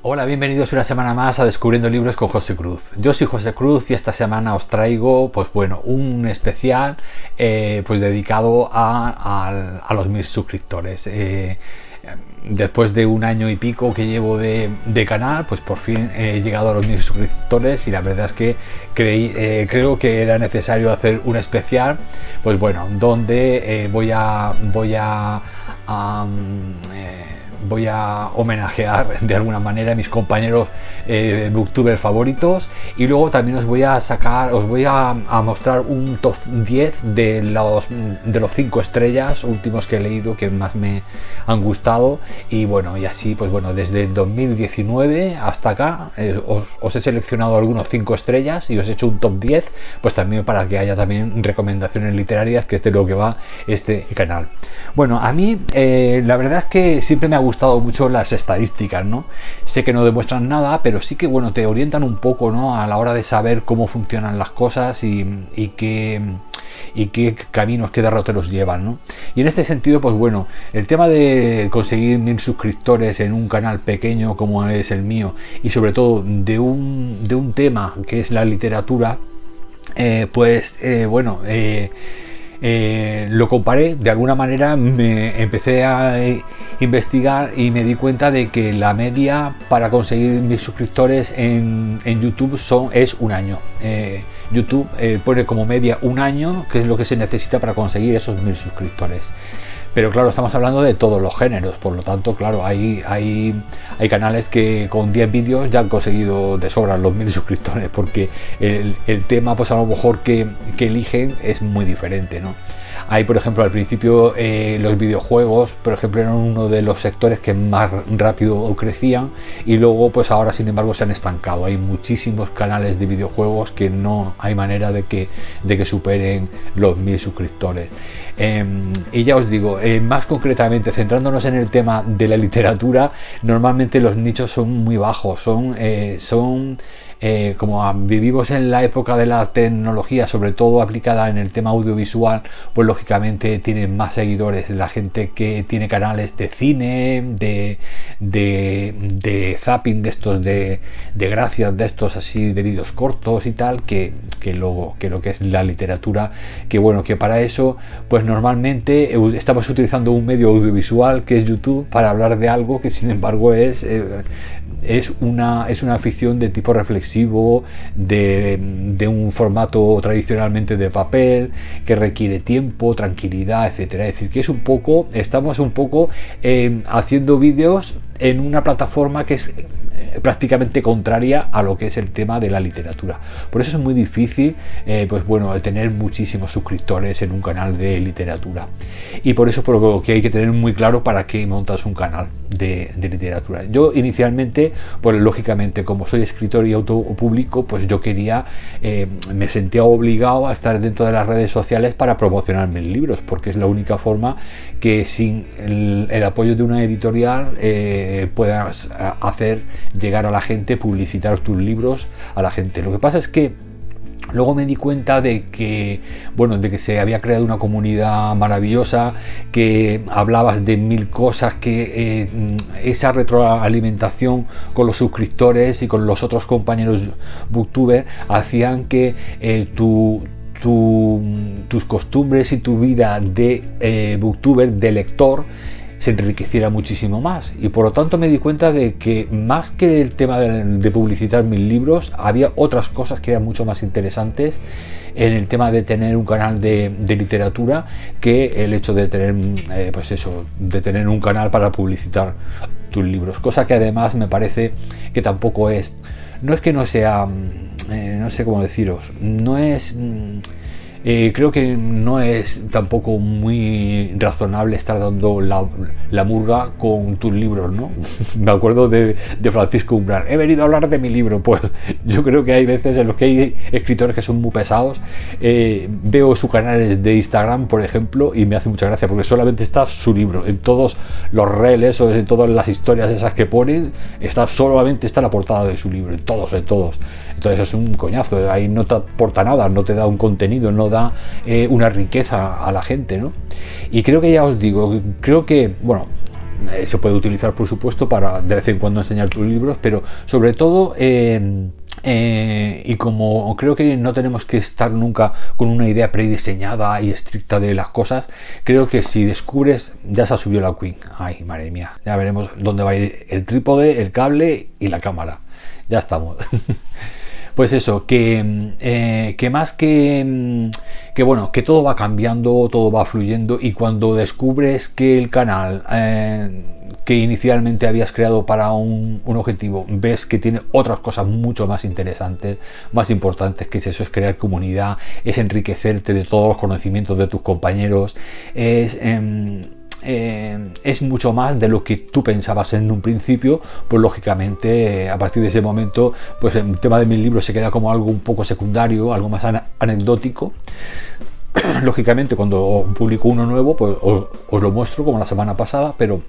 Hola, bienvenidos una semana más a Descubriendo Libros con José Cruz. Yo soy José Cruz y esta semana os traigo, pues bueno, un especial eh, pues dedicado a, los mil suscriptores. Eh, después de un año y pico que llevo de, canal, pues por fin he llegado a los mil suscriptores y la verdad es que eh, creo que era necesario hacer un especial, pues bueno, donde voy a voy a, voy a homenajear de alguna manera a mis compañeros eh, booktubers favoritos y luego también os voy a sacar, os voy a, mostrar un top 10 de los de los 5 estrellas últimos que he leído que más me han gustado y bueno, y así pues bueno, desde 2019 hasta acá eh, os, he seleccionado algunos 5 estrellas y os he hecho un top 10 pues también para que haya también recomendaciones literarias que es de lo que va este canal. Bueno, a mí eh, la verdad es que siempre me ha gustado mucho las estadísticas, ¿no? Sé que no demuestran nada, pero sí que, bueno, te orientan un poco, ¿no? A la hora de saber cómo funcionan las cosas y, y qué y qué caminos, qué derroteros llevan, ¿no? Y en este sentido, pues bueno, el tema de conseguir mil suscriptores en un canal pequeño como es el mío y sobre todo de un, de un tema que es la literatura, eh, pues eh, bueno, eh, eh, lo comparé, de alguna manera me empecé a eh, investigar y me di cuenta de que la media para conseguir mis suscriptores en, YouTube son, es un año. Eh, YouTube pone como media un año, que es lo que se necesita para conseguir esos mil suscriptores. Pero claro, estamos hablando de todos los géneros, por lo tanto, claro, hay, hay, canales que con 10 vídeos ya han conseguido de sobra los mil suscriptores, porque el, tema, pues a lo mejor que eligen es muy diferente, ¿no? Hay, por ejemplo, al principio eh, los videojuegos, por ejemplo, eran uno de los sectores que más rápido crecían y luego, pues ahora, sin embargo, se han estancado. Hay muchísimos canales de videojuegos que no hay manera de que, de que superen los mil suscriptores. Em, y ya os digo, eh, más concretamente, centrándonos en el tema de la literatura, normalmente los nichos son muy bajos, son, eh, son eh, como vivimos en la época de la tecnología, sobre todo aplicada en el tema audiovisual, pues lógicamente tienen más seguidores la gente que tiene canales de cine, de, de, zapping de estos, de, de, gracias de estos así de vídeos cortos y tal, que, que, lo, que lo que es la literatura, que bueno, que para eso, pues normalmente estamos utilizando un medio audiovisual que es YouTube para hablar de algo que sin embargo es, eh, es, una, es una afición de tipo reflexivo de, un formato tradicionalmente de papel, que requiere tiempo, tranquilidad, etcétera. Es decir, que es un poco, estamos un poco eh, haciendo vídeos en una plataforma que es eh, prácticamente contraria a lo que es el tema de la literatura. Por eso es muy difícil, eh, pues bueno, tener muchísimos suscriptores en un canal de literatura. Y por eso por lo que hay que tener muy claro para qué montas un canal de, literatura. Yo inicialmente, pues lógicamente, como soy escritor y autopublico, pues yo quería, eh, me sentía obligado a estar dentro de las redes sociales para promocionar mis libros, porque es la única forma que sin el, apoyo de una editorial puedas hacer llegar a la gente, publicitar tus libros a la gente. Lo que pasa es que Luego me di cuenta de que, bueno, de que se había creado una comunidad maravillosa, que hablabas de mil cosas, que eh, esa retroalimentación con los suscriptores y con los otros compañeros booktubers hacían que eh, tu, tus costumbres y tu vida de eh, booktuber, de lector, se enriqueciera muchísimo más. Y por lo tanto me di cuenta de que más que el tema de, publicitar mis libros, había otras cosas que eran mucho más interesantes en el tema de tener un canal de, literatura que el hecho de tener, eh, pues eso, de tener un canal para publicitar tus libros. Cosa que además me parece que tampoco es, no es que no sea, mm, eh, no sé cómo deciros, no es... Mm, eh, creo que no es tampoco muy razonable estar dando la, murga con tus libros, ¿no? Me acuerdo de, Francisco Umbral, he venido a hablar de mi libro, pues yo creo que hay veces en los que hay escritores que son muy pesados, eh, veo sus canales de Instagram, por ejemplo, y me hace mucha gracia porque solamente está su libro, en todos los reels o en todas las historias esas que ponen, está solamente está la portada de su libro, en todos, en todos. Entonces es un coñazo, ahí no te aporta nada, no te da un contenido, no da eh, una riqueza a la gente, ¿no? Y creo que ya os digo, creo que, bueno, eh, se puede utilizar, por supuesto, para de vez en cuando enseñar tus libros, pero sobre todo... Eh, eh, y como creo que no tenemos que estar nunca con una idea prediseñada y estricta de las cosas, creo que si descubres, ya se ha subido la Queen. Ay, madre mía, ya veremos dónde va a ir el trípode, el cable y la cámara. Ya estamos. pues eso, que, eh, que más que, mm, que, bueno, que todo va cambiando, todo va fluyendo y cuando descubres que el canal eh, que inicialmente habías creado para un, objetivo, ves que tiene otras cosas mucho más interesantes, más importantes, que es eso, es crear comunidad, es enriquecerte de todos los conocimientos de tus compañeros, es... Em, eh, es mucho más de lo que tú pensabas en un principio, pues lógicamente a partir de ese momento, pues el tema de mis libros se queda como algo un poco secundario, algo más anecdótico. lógicamente cuando publico uno nuevo pues os, lo muestro como la semana pasada pero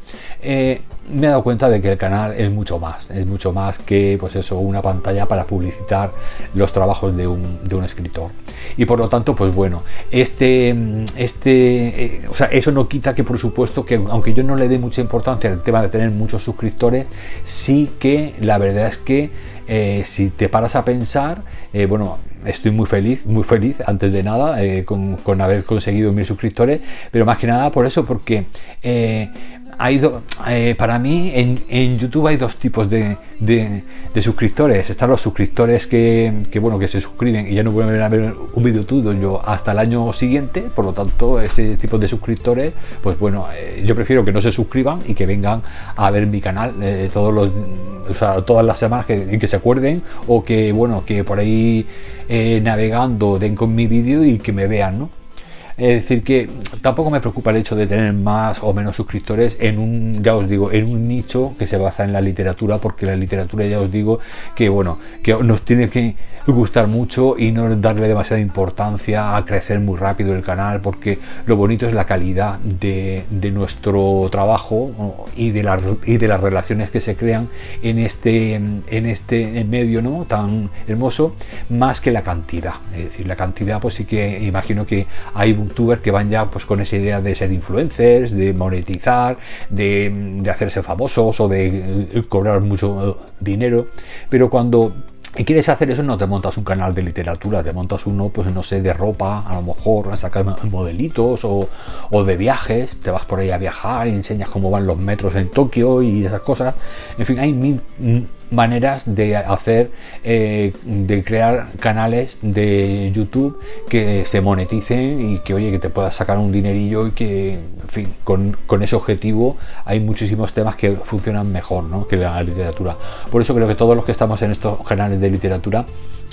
eh, me he dado cuenta de que el canal es mucho más es mucho más que pues eso una pantalla para publicitar los trabajos de un, de un escritor. Y por lo tanto pues bueno este este eh, o sea eso no quita que por supuesto que aunque yo no le dé mucha importancia al tema de tener muchos suscriptores sí que la verdad es que eh, si te paras a pensar bueno estoy muy feliz, muy feliz antes de nada eh, con, con, haber conseguido mil suscriptores, pero más que nada por eso, porque eh, hay eh, para mí en, YouTube hay dos tipos de, de, suscriptores. Están los suscriptores que, que, bueno, que se suscriben y ya no vuelven a ver un vídeo tuyo hasta el año siguiente. Por lo tanto, ese tipo de suscriptores, pues bueno, eh, yo prefiero que no se suscriban y que vengan a ver mi canal eh, todos los, todas las semanas que, que se acuerden o que, bueno, que por ahí navegando den con mi vídeo y que me vean, ¿no? Es decir, que tampoco me preocupa el hecho de tener más o menos suscriptores en un, ya os digo, en un nicho que se basa en la literatura, porque la literatura ya os digo que, bueno, que nos tiene que gustar mucho y no darle demasiada importancia a crecer muy rápido el canal porque lo bonito es la calidad de, nuestro trabajo y de, las, y de las relaciones que se crean en este, en este medio ¿no? tan hermoso más que la cantidad es decir la cantidad pues sí que imagino que hay booktubers que van ya pues con esa idea de ser influencers de monetizar de, de hacerse famosos o de cobrar mucho dinero pero cuando y quieres hacer eso, no te montas un canal de literatura, te montas uno, pues no sé, de ropa, a lo mejor a sacar modelitos o, o, de viajes, te vas por ahí a viajar y enseñas cómo van los metros en Tokio y esas cosas. En fin, hay mil maneras de hacer, eh, de crear canales de YouTube que se moneticen y que, oye, que te puedas sacar un dinerillo y que, en fin, con, con ese objetivo hay muchísimos temas que funcionan mejor ¿no? que la literatura. Por eso creo que todos los que estamos en estos canales de literatura,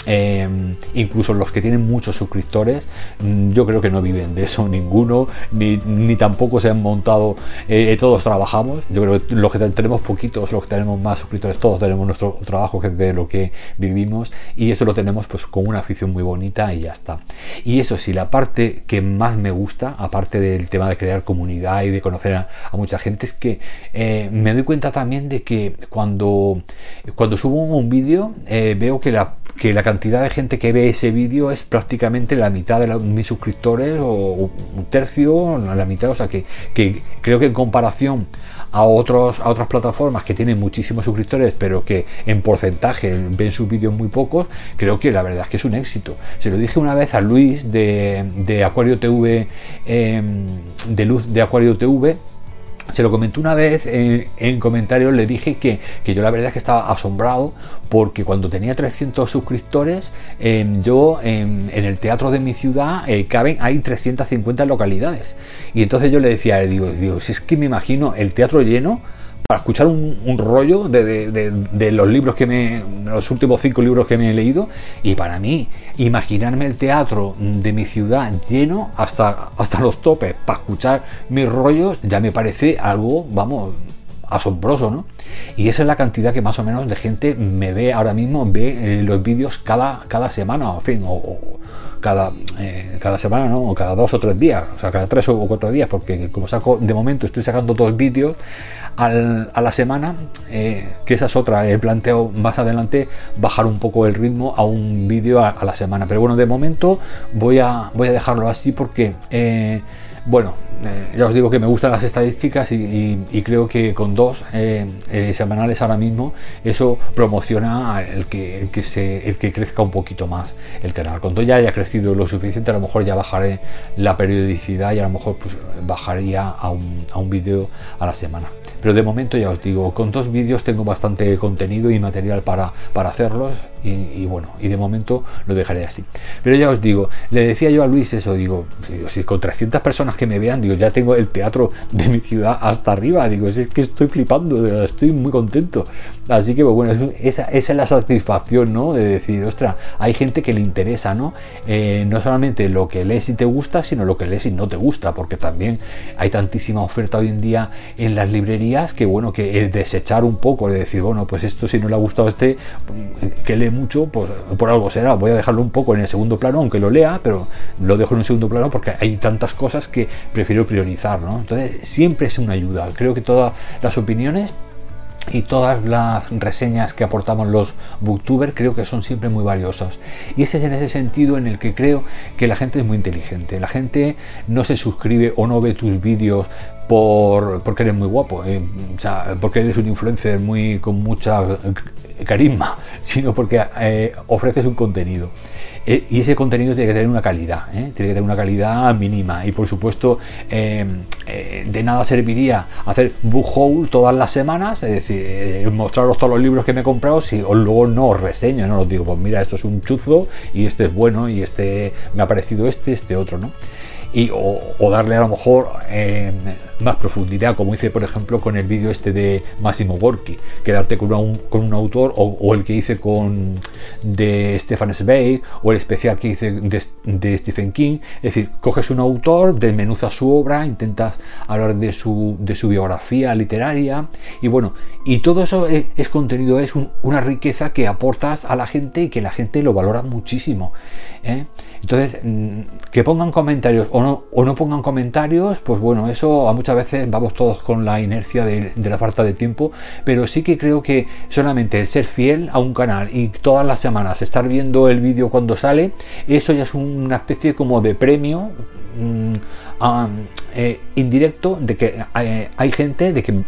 Em, incluso los que tienen muchos suscriptores, mm, yo creo que no viven de eso ninguno, ni, ni tampoco se han montado, eh, eh, todos trabajamos, yo creo que los que tenemos poquitos, los que tenemos más suscriptores, todos tenemos nuestro trabajo que es de lo que vivimos y eso lo tenemos pues con una afición muy bonita y ya está. Y eso sí, la parte que más me gusta, aparte del tema de crear comunidad y de conocer a, mucha gente, es que eh, me doy cuenta también de que cuando, cuando subo un vídeo veo que la, que la cantidad cantidad de gente que ve ese vídeo es prácticamente la mitad de mis suscriptores o un tercio, la mitad, o sea que, creo que en comparación a, otros, a otras plataformas que tienen muchísimos suscriptores pero que en porcentaje ven sus vídeos muy pocos, creo que la verdad es que es un éxito. Se lo dije una vez a Luis de, de Acuario TV, em, de Luz de Acuario TV, se lo comenté una vez en, comentarios, le dije que, yo la verdad es que estaba asombrado porque cuando tenía 300 suscriptores, em, yo em, en el teatro de mi ciudad eh, caben, hay 350 localidades. Y entonces yo le decía, digo, digo, si es que me imagino el teatro lleno para escuchar un, rollo de, los libros que me. los últimos cinco libros que me he leído. Y para mí, imaginarme el teatro de mi ciudad lleno hasta, hasta los topes para escuchar mis rollos ya me parece algo, vamos, asombroso, ¿no? Y esa es la cantidad que más o menos de gente me ve ahora mismo, ve eh, los vídeos cada, cada semana, en fin, o, cada, eh, cada semana, ¿no? O cada dos o tres días, o sea, cada tres o cuatro días, porque como saco, de momento estoy sacando dos vídeos a la semana, eh, que esa es otra, he planteo más adelante bajar un poco el ritmo a un vídeo a, la semana. Pero bueno, de momento voy a, voy a dejarlo así porque eh, bueno, eh, ya os digo que me gustan las estadísticas y, creo que con dos eh, eh, semanales ahora mismo eso promociona el que, el que, se, el que crezca un poquito más el canal. Cuando ya haya crecido lo suficiente, a lo mejor ya bajaré la periodicidad y a lo mejor pues, bajaría a un, a un vídeo a la semana. Pero de momento ya os digo, con dos vídeos tengo bastante contenido y material para, para hacerlos y, bueno, y de momento lo dejaré así. Pero ya os digo, le decía yo a Luis eso, digo, si con 300 personas que me vean, digo, ya tengo el teatro de mi ciudad hasta arriba, digo, es que estoy flipando, estoy muy contento. Así que pues, bueno, esa, esa, es la satisfacción, ¿no? De decir, ostras, hay gente que le interesa, ¿no? Eh, no solamente lo que lees y te gusta, sino lo que lees y no te gusta, porque también hay tantísima oferta hoy en día en las librerías que bueno, que el desechar un poco, de decir, bueno, pues esto si no le ha gustado a este, que mucho, pues por algo será, voy a dejarlo un poco en el segundo plano, aunque lo lea, pero lo dejo en un segundo plano porque hay tantas cosas que prefiero priorizar, ¿no? Entonces siempre es una ayuda, creo que todas las opiniones y todas las reseñas que aportamos los booktubers creo que son siempre muy valiosas. Y ese es en ese sentido en el que creo que la gente es muy inteligente. La gente no se suscribe o no ve tus vídeos por, porque eres muy guapo, eh, o sea, porque eres un influencer muy con mucha carisma, sino porque eh, ofreces un contenido. Eh, y ese contenido tiene que tener una calidad, tiene que tener una calidad mínima. Y por supuesto, de nada serviría hacer book haul todas las semanas, es decir, mostraros todos los libros que me he comprado si luego no os reseño, no os digo, pues mira, esto es un chuzo y este es bueno y este me ha parecido este, este otro, ¿no? Y, o, darle a lo mejor eh, más profundidad, como hice por ejemplo con el vídeo este de Máximo Gorky, quedarte con, un, con un autor o, el que hice con de Stefan o el especial que hice de, Stephen King, es decir, coges un autor, desmenuzas su obra, intentas hablar de su, de su biografía literaria y bueno, y todo eso es, contenido, es una riqueza que aportas a la gente y que la gente lo valora muchísimo. ¿eh? Entonces, mm, que pongan comentarios o no, pongan comentarios, pues bueno, eso a muchas veces vamos todos con la inercia de, la falta de tiempo, pero sí que creo que solamente el ser fiel a un canal y todas las semanas estar viendo el vídeo cuando sale, eso ya es una especie como de premio. Mm, eh, indirecto de que eh, hay, gente de que mm,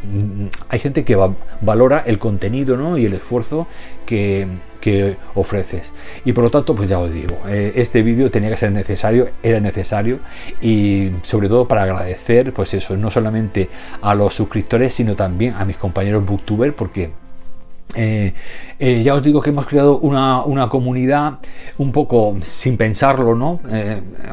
hay gente que valora el contenido ¿no? y el esfuerzo que, que ofreces. Y por lo tanto, pues ya os digo, eh, este vídeo tenía que ser necesario, era necesario y sobre todo para agradecer, pues eso, no solamente a los suscriptores, sino también a mis compañeros booktubers, porque eh, eh, ya os digo que hemos creado una, una, comunidad un poco sin pensarlo, ¿no?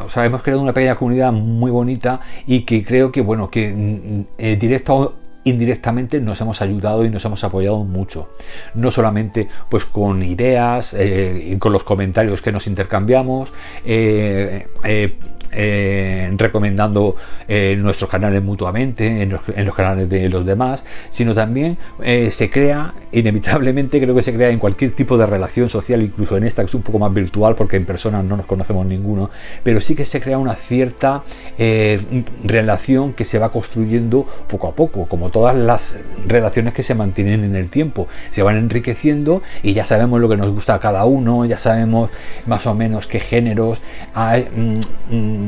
o sea, hemos creado una pequeña comunidad muy bonita y que creo que, bueno, que mm, directo indirectamente nos hemos ayudado y nos hemos apoyado mucho. No solamente pues con ideas, eh, y con los comentarios que nos intercambiamos, eh, eh, eh, recomendando eh, nuestros canales mutuamente, en los, canales de los demás, sino también eh, se crea, inevitablemente creo que se crea en cualquier tipo de relación social, incluso en esta que es un poco más virtual porque en persona no nos conocemos ninguno, pero sí que se crea una cierta relación que se va construyendo poco a poco, como todas las relaciones que se mantienen en el tiempo, se van enriqueciendo y ya sabemos lo que nos gusta a cada uno, ya sabemos más o menos qué géneros hay. Mm, mm,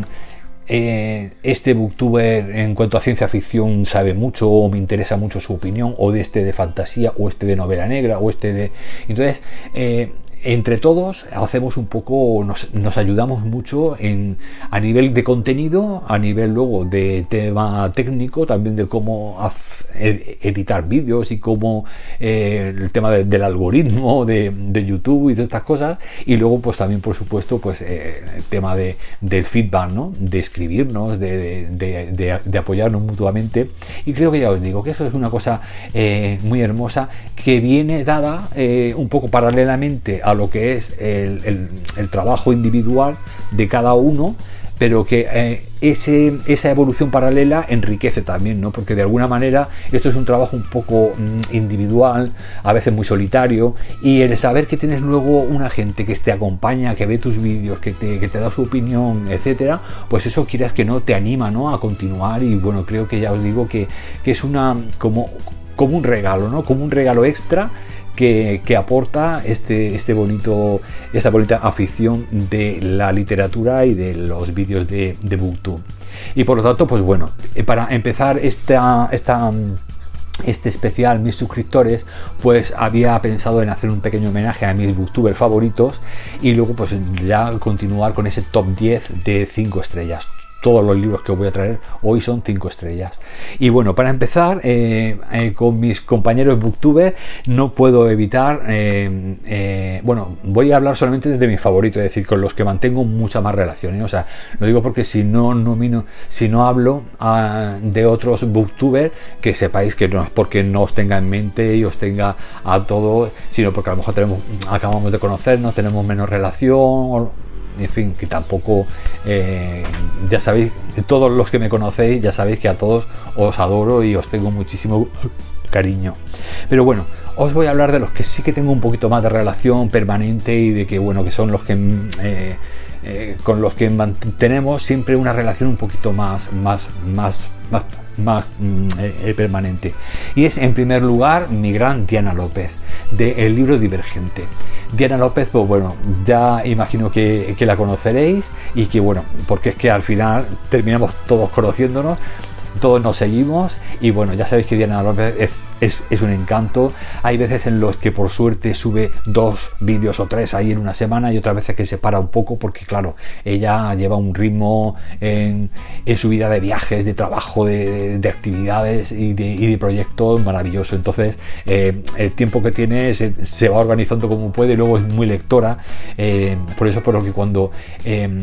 eh, este booktuber en cuanto a ciencia ficción sabe mucho o me interesa mucho su opinión o de este de fantasía o este de novela negra o este de entonces eh, entre todos hacemos un poco, nos, ayudamos mucho en, a nivel de contenido, a nivel luego de tema técnico, también de cómo editar vídeos y cómo eh, el tema del algoritmo de, YouTube y todas estas cosas. Y luego, pues también, por supuesto, pues eh, el tema de, del feedback, ¿no? De escribirnos, de, de, apoyarnos mutuamente. Y creo que ya os digo que eso es una cosa eh, muy hermosa que viene dada un poco paralelamente a lo que es el, trabajo individual de cada uno, pero que eh, ese, esa evolución paralela enriquece también, ¿no? Porque de alguna manera esto es un trabajo un poco mm, individual, a veces muy solitario, y el saber que tienes luego una gente que te acompaña, que ve tus vídeos, que te, que te da su opinión, etcétera, pues eso quieras que no te anima, ¿no? A continuar y bueno, creo que ya os digo que, que es una como, como un regalo, ¿no? Como un regalo extra que, aporta este, este bonito, esta bonita afición de la literatura y de los vídeos de, de Booktube. Y por lo tanto, pues bueno, eh, para empezar esta, esta este especial, mis suscriptores, pues había pensado en hacer un pequeño homenaje a mis booktubers favoritos y luego pues ya continuar con ese top 10 de 5 estrellas todos los libros que voy a traer hoy son 5 estrellas. Y bueno, para empezar, eh, eh, con mis compañeros booktubers no puedo evitar, eh, bueno, voy a hablar solamente de mis favoritos, es decir, con los que mantengo mucha más relación. O sea, lo digo porque si no nomino, si no hablo ah, de otros booktubers, que sepáis que no es porque no os tenga en mente y os tenga a todos, sino porque a lo mejor tenemos, acabamos de conocernos, tenemos menos relación en fin, que tampoco, eh, ya sabéis, todos los que me conocéis, ya sabéis que a todos os adoro y os tengo muchísimo cariño. Pero bueno, os voy a hablar de los que sí que tengo un poquito más de relación permanente y de que, bueno, que son los que... Eh, eh, con los que mantenemos siempre una relación un poquito más, más, más, más, más mm, permanente. Y es en primer lugar mi gran Diana López, del libro Divergente. Diana López, pues bueno, ya imagino que, la conoceréis y que bueno, porque es que al final terminamos todos conociéndonos, todos nos seguimos y bueno, ya sabéis que Diana López es es, un encanto. Hay veces en los que por suerte sube dos vídeos o tres ahí en una semana y otras veces que se para un poco porque claro, ella lleva un ritmo en, su vida de viajes, de trabajo, de, actividades y de, proyectos maravilloso. Entonces eh, el tiempo que tiene se, va organizando como puede, luego es muy lectora. Eh, por eso por lo que cuando, em,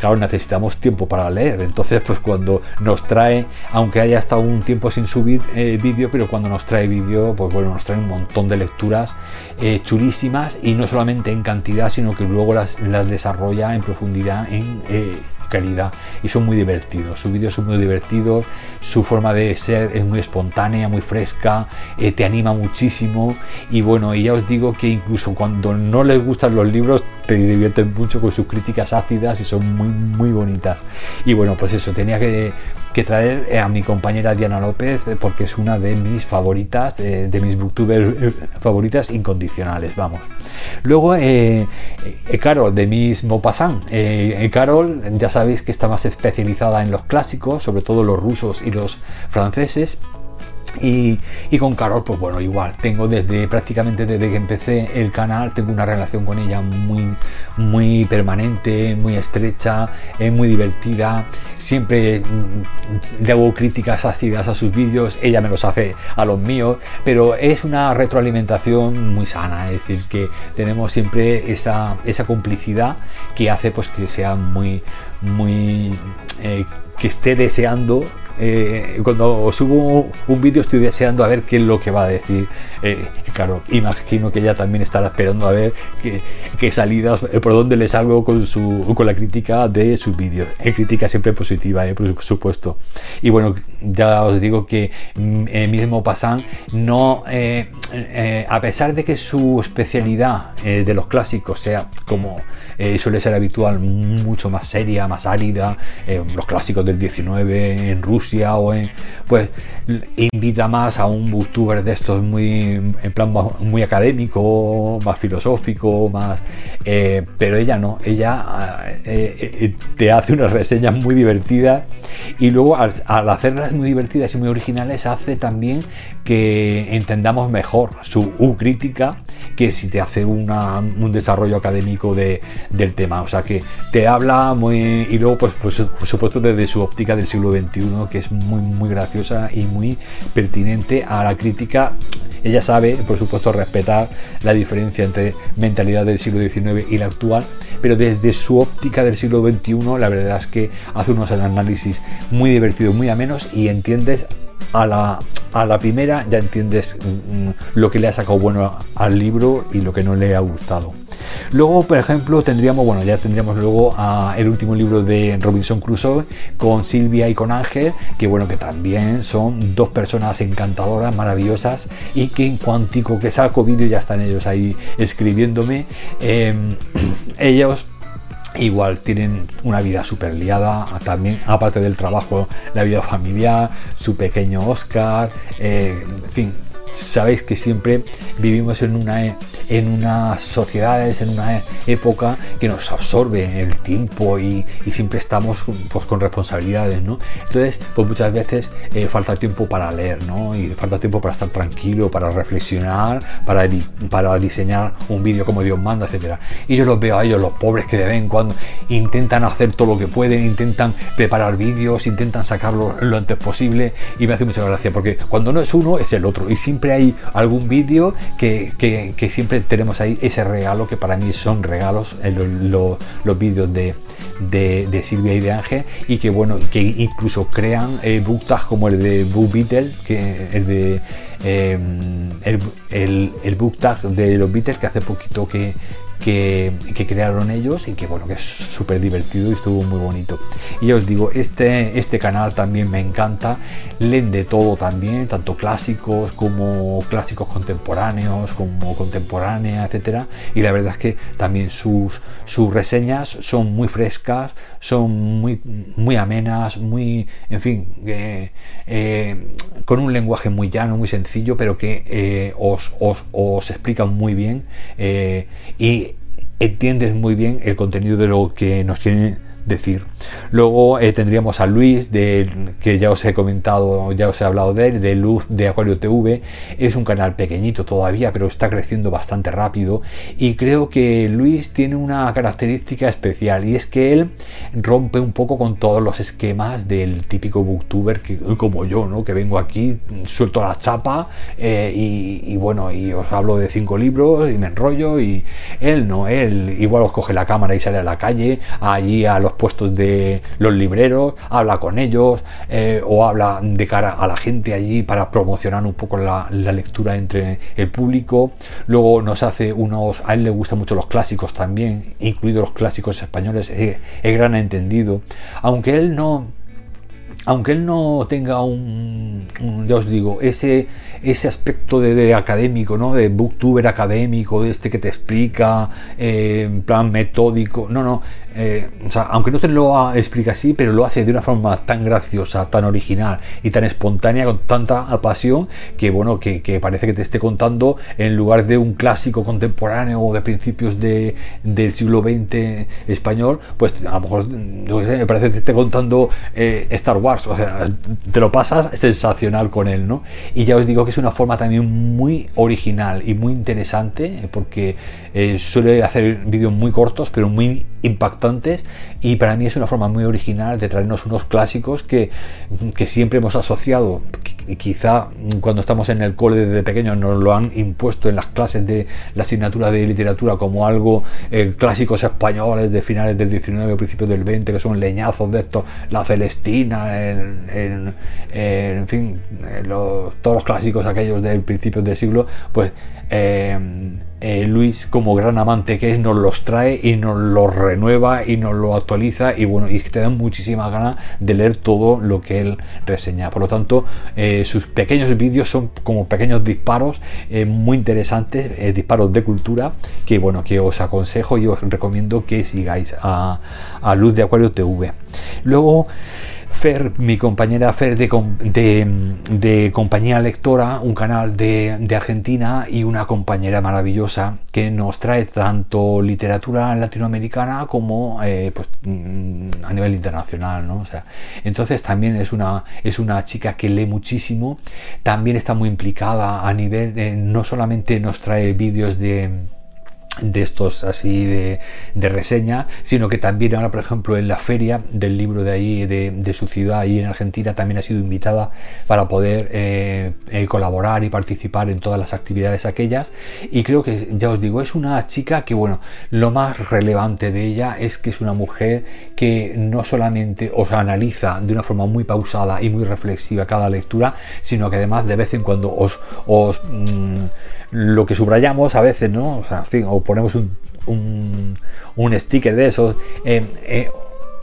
claro, necesitamos tiempo para leer. Entonces pues cuando nos trae, aunque haya estado un tiempo sin subir eh, vídeo, pero cuando nos trae vídeo, pues bueno, nos trae un montón de lecturas eh, chulísimas y no solamente en cantidad, sino que luego las, las desarrolla en profundidad en eh, calidad y son muy divertidos. Sus vídeos son muy divertidos, su forma de ser es muy espontánea, muy fresca, eh, te anima muchísimo y bueno, y ya os digo que incluso cuando no les gustan los libros te divierten mucho con sus críticas ácidas y son muy muy bonitas. Y bueno, pues eso, tenía que que traer eh, a mi compañera Diana López eh, porque es una de mis favoritas, eh, de mis booktubers favoritas incondicionales, vamos. Luego, eh, Carol de mismo Maupassant. Carol, ya sabéis que está más especializada en los clásicos, sobre todo los rusos y los franceses. Y, con Carol, pues bueno, igual, tengo desde prácticamente desde que empecé el canal, tengo una relación con ella muy, muy permanente, muy estrecha, es muy divertida. Siempre mm, le hago críticas ácidas a sus vídeos, ella me los hace a los míos, pero es una retroalimentación muy sana, es decir, que tenemos siempre esa, esa complicidad que hace pues que sea muy, muy, eh, que esté deseando eh, cuando subo un vídeo estoy deseando a ver qué es lo que va a decir. Eh, claro, imagino que ella también estará esperando a ver qué, salidas, eh, por dónde le salgo con, su, con la crítica de sus vídeos. crítica siempre positiva, por supuesto. Y bueno, ya os digo que mm, mismo Pasan no, a pesar de que su especialidad de los clásicos sea como suele ser habitual, mucho más seria, más árida, los clásicos del 19 en Rusia, o en, pues invita más a un booktuber de estos muy en plan muy académico, más filosófico, más eh, pero ella no, ella eh, eh, te hace unas reseñas muy divertidas y luego al, hacerlas muy divertidas y muy originales hace también que entendamos mejor su crítica que si te hace un desarrollo académico de, del tema. O sea que te habla muy. Y luego, pues, pues, por supuesto, desde su óptica del siglo XXI, que es muy, muy graciosa y muy pertinente a la crítica. Ella sabe, por supuesto, respetar la diferencia entre mentalidad del siglo XIX y la actual, pero desde su óptica del siglo XXI, la verdad es que hace unos análisis muy divertidos, muy amenos y entiendes a la, a la primera ya entiendes mm, lo que le ha sacado bueno al libro y lo que no le ha gustado. Luego, por ejemplo, tendríamos, bueno, ya tendríamos luego el último libro de Robinson Crusoe con Silvia y con Ángel, que bueno, que también son dos personas encantadoras, maravillosas y que en cuantico que saco vídeo ya están ellos ahí escribiéndome. Em, ellos igual tienen una vida súper liada, también aparte del trabajo, la vida familiar, su pequeño Oscar, eh, en fin, sabéis que siempre vivimos en una en unas sociedades, en una época que nos absorbe el tiempo y, siempre estamos pues, con responsabilidades, ¿no? Entonces, pues muchas veces eh, falta tiempo para leer, ¿no? Y falta tiempo para estar tranquilo, para reflexionar, para, para diseñar un vídeo como Dios manda, etcétera. Y yo los veo a ellos, los pobres que de vez cuando intentan hacer todo lo que pueden, intentan preparar vídeos, intentan sacarlo lo antes posible y me hace mucha gracia porque cuando no es uno es el otro y siempre hay algún vídeo que, que siempre tenemos ahí ese regalo que para mí son regalos en los, vídeos de, de, Silvia y de Ángel y que bueno que incluso crean eh, book tags como el de Book Beatles que el de em, el, el, el, book tag de los Beatles que hace poquito que, que, crearon ellos y que bueno que es súper divertido y estuvo muy bonito. Y ya os digo este este canal también me encanta. Leen de todo también tanto clásicos como clásicos contemporáneos como contemporánea etcétera. Y la verdad es que también sus sus reseñas son muy frescas son muy muy amenas muy en fin eh, eh, con un lenguaje muy llano muy sencillo pero que eh, os, os, os, explican muy bien y entiendes muy bien el contenido de lo que nos quieren decir. Luego eh, tendríamos a Luis, de, que ya os he comentado, ya os he hablado de él, de Luz de Acuario TV. Es un canal pequeñito todavía, pero está creciendo bastante rápido. Y creo que Luis tiene una característica especial y es que él rompe un poco con todos los esquemas del típico booktuber que, como yo, ¿no? que vengo aquí, suelto la chapa eh, y, bueno, y os hablo de cinco libros y me enrollo. Y él no, él igual os coge la cámara y sale a la calle, allí a los puestos de los libreros, habla con ellos eh, o habla de cara a la gente allí para promocionar un poco la, lectura entre el público. Luego nos hace unos, a él le gustan mucho los clásicos también, incluidos los clásicos españoles, es gran entendido. Aunque él no aunque él no tenga un, ya os digo, ese, ese aspecto de, académico, ¿no? De booktuber académico, de este que te explica eh, en plan metódico, no, no, eh, o sea, aunque no te lo explica así, pero lo hace de una forma tan graciosa, tan original y tan espontánea, con tanta pasión, que bueno, que, parece que te esté contando en lugar de un clásico contemporáneo o de principios de, del siglo XX español, pues a lo mejor me parece que te esté contando eh, Star Wars, o sea, te lo pasas sensacional con él, ¿no? Y ya os digo que es una forma también muy original y muy interesante, porque eh, suele hacer vídeos muy cortos, pero muy impactantes y para mí es una forma muy original de traernos unos clásicos que, que siempre hemos asociado quizá cuando estamos en el cole desde pequeños nos lo han impuesto en las clases de la asignatura de literatura como algo eh, clásicos españoles de finales del 19 o principios del 20 que son leñazos de estos la Celestina en, en, fin todos los clásicos aquellos del principio del siglo pues eh, eh, Luis, como gran amante que es, nos los trae y nos los renueva y nos lo actualiza y bueno, y te dan muchísimas ganas de leer todo lo que él reseña. Por lo tanto, eh, sus pequeños vídeos son como pequeños disparos muy interesantes, disparos de cultura, que bueno, que os aconsejo y os recomiendo que sigáis a, a Luz de Acuario TV. Luego, Fer, mi compañera Fer de, compañía lectora, un canal de, Argentina y una compañera maravillosa que nos trae tanto literatura latinoamericana como eh, pues, mm, a nivel internacional. ¿no? O sea, entonces también es una, es una chica que lee muchísimo, también está muy implicada a nivel, de, no solamente nos trae vídeos de de estos así de, reseña, sino que también ahora, por ejemplo, en la feria del libro de ahí, de, su ciudad, ahí en Argentina, también ha sido invitada para poder eh, eh, colaborar y participar en todas las actividades aquellas. Y creo que, ya os digo, es una chica que, bueno, lo más relevante de ella es que es una mujer que no solamente os analiza de una forma muy pausada y muy reflexiva cada lectura, sino que además de vez en cuando os... os mm, lo que subrayamos a veces, ¿no? O sea, en fin, o ponemos un, un, sticker de esos. Eh, eh,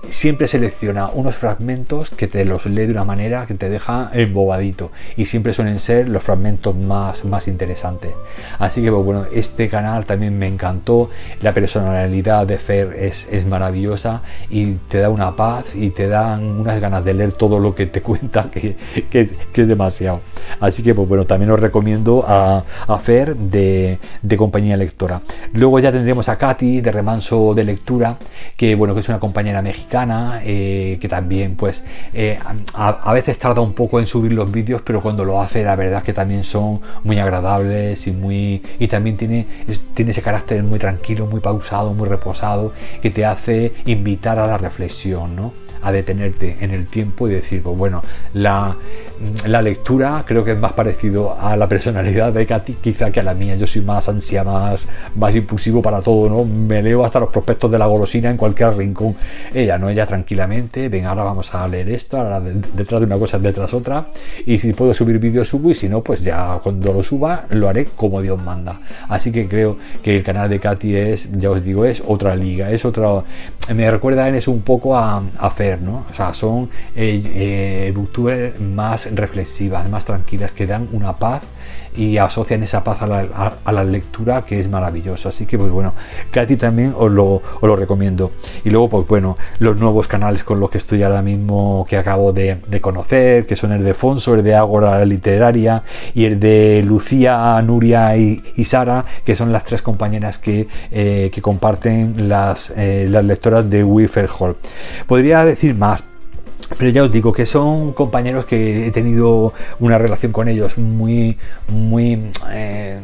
siempre selecciona unos fragmentos que te los lee de una manera que te deja embobadito y siempre suelen ser los fragmentos más, más interesantes. Así que pues, bueno, este canal también me encantó, la personalidad de Fer es, es maravillosa y te da una paz y te dan unas ganas de leer todo lo que te cuenta que, que, es demasiado. Así que pues bueno, también os recomiendo a, a Fer de, de compañía lectora. Luego ya tendremos a Katy de Remanso de Lectura, que bueno, que es una compañera mexicana, eh, que también pues eh, a, veces tarda un poco en subir los vídeos, pero cuando lo hace la verdad que también son muy agradables y muy y también tiene, tiene ese carácter muy tranquilo, muy pausado, muy reposado, que te hace invitar a la reflexión, ¿no? a detenerte en el tiempo y decir, pues bueno, la, la lectura creo que es más parecido a la personalidad de Katy quizá que a la mía. Yo soy más ansia, más, más impulsivo para todo, ¿no? Me leo hasta los prospectos de la golosina en cualquier rincón. Ella, ¿no? Ella tranquilamente, venga, ahora vamos a leer esto, ahora detrás de una cosa, detrás otra. Y si puedo subir vídeos, subo y si no, pues ya cuando lo suba lo haré como Dios manda. Así que creo que el canal de Katy es, ya os digo, es otra liga, es otra... Me recuerda en eso un poco a, a ¿no? O sea, son eh, eh, booktubers más reflexivas, más tranquilas, que dan una paz y asocian esa paz a la, lectura que es maravilloso. Así que, pues bueno, ti también os lo, recomiendo. Y luego, pues bueno, los nuevos canales con los que estoy ahora mismo, que acabo de, conocer, que son el de Fonso, el de Ágora Literaria y el de Lucía, Nuria y, Sara, que son las tres compañeras que, eh, comparten las, eh, las lectoras de Wiffer Hall. Podría decir más, pero ya os digo que son compañeros que he tenido una relación con ellos muy, muy... Eh,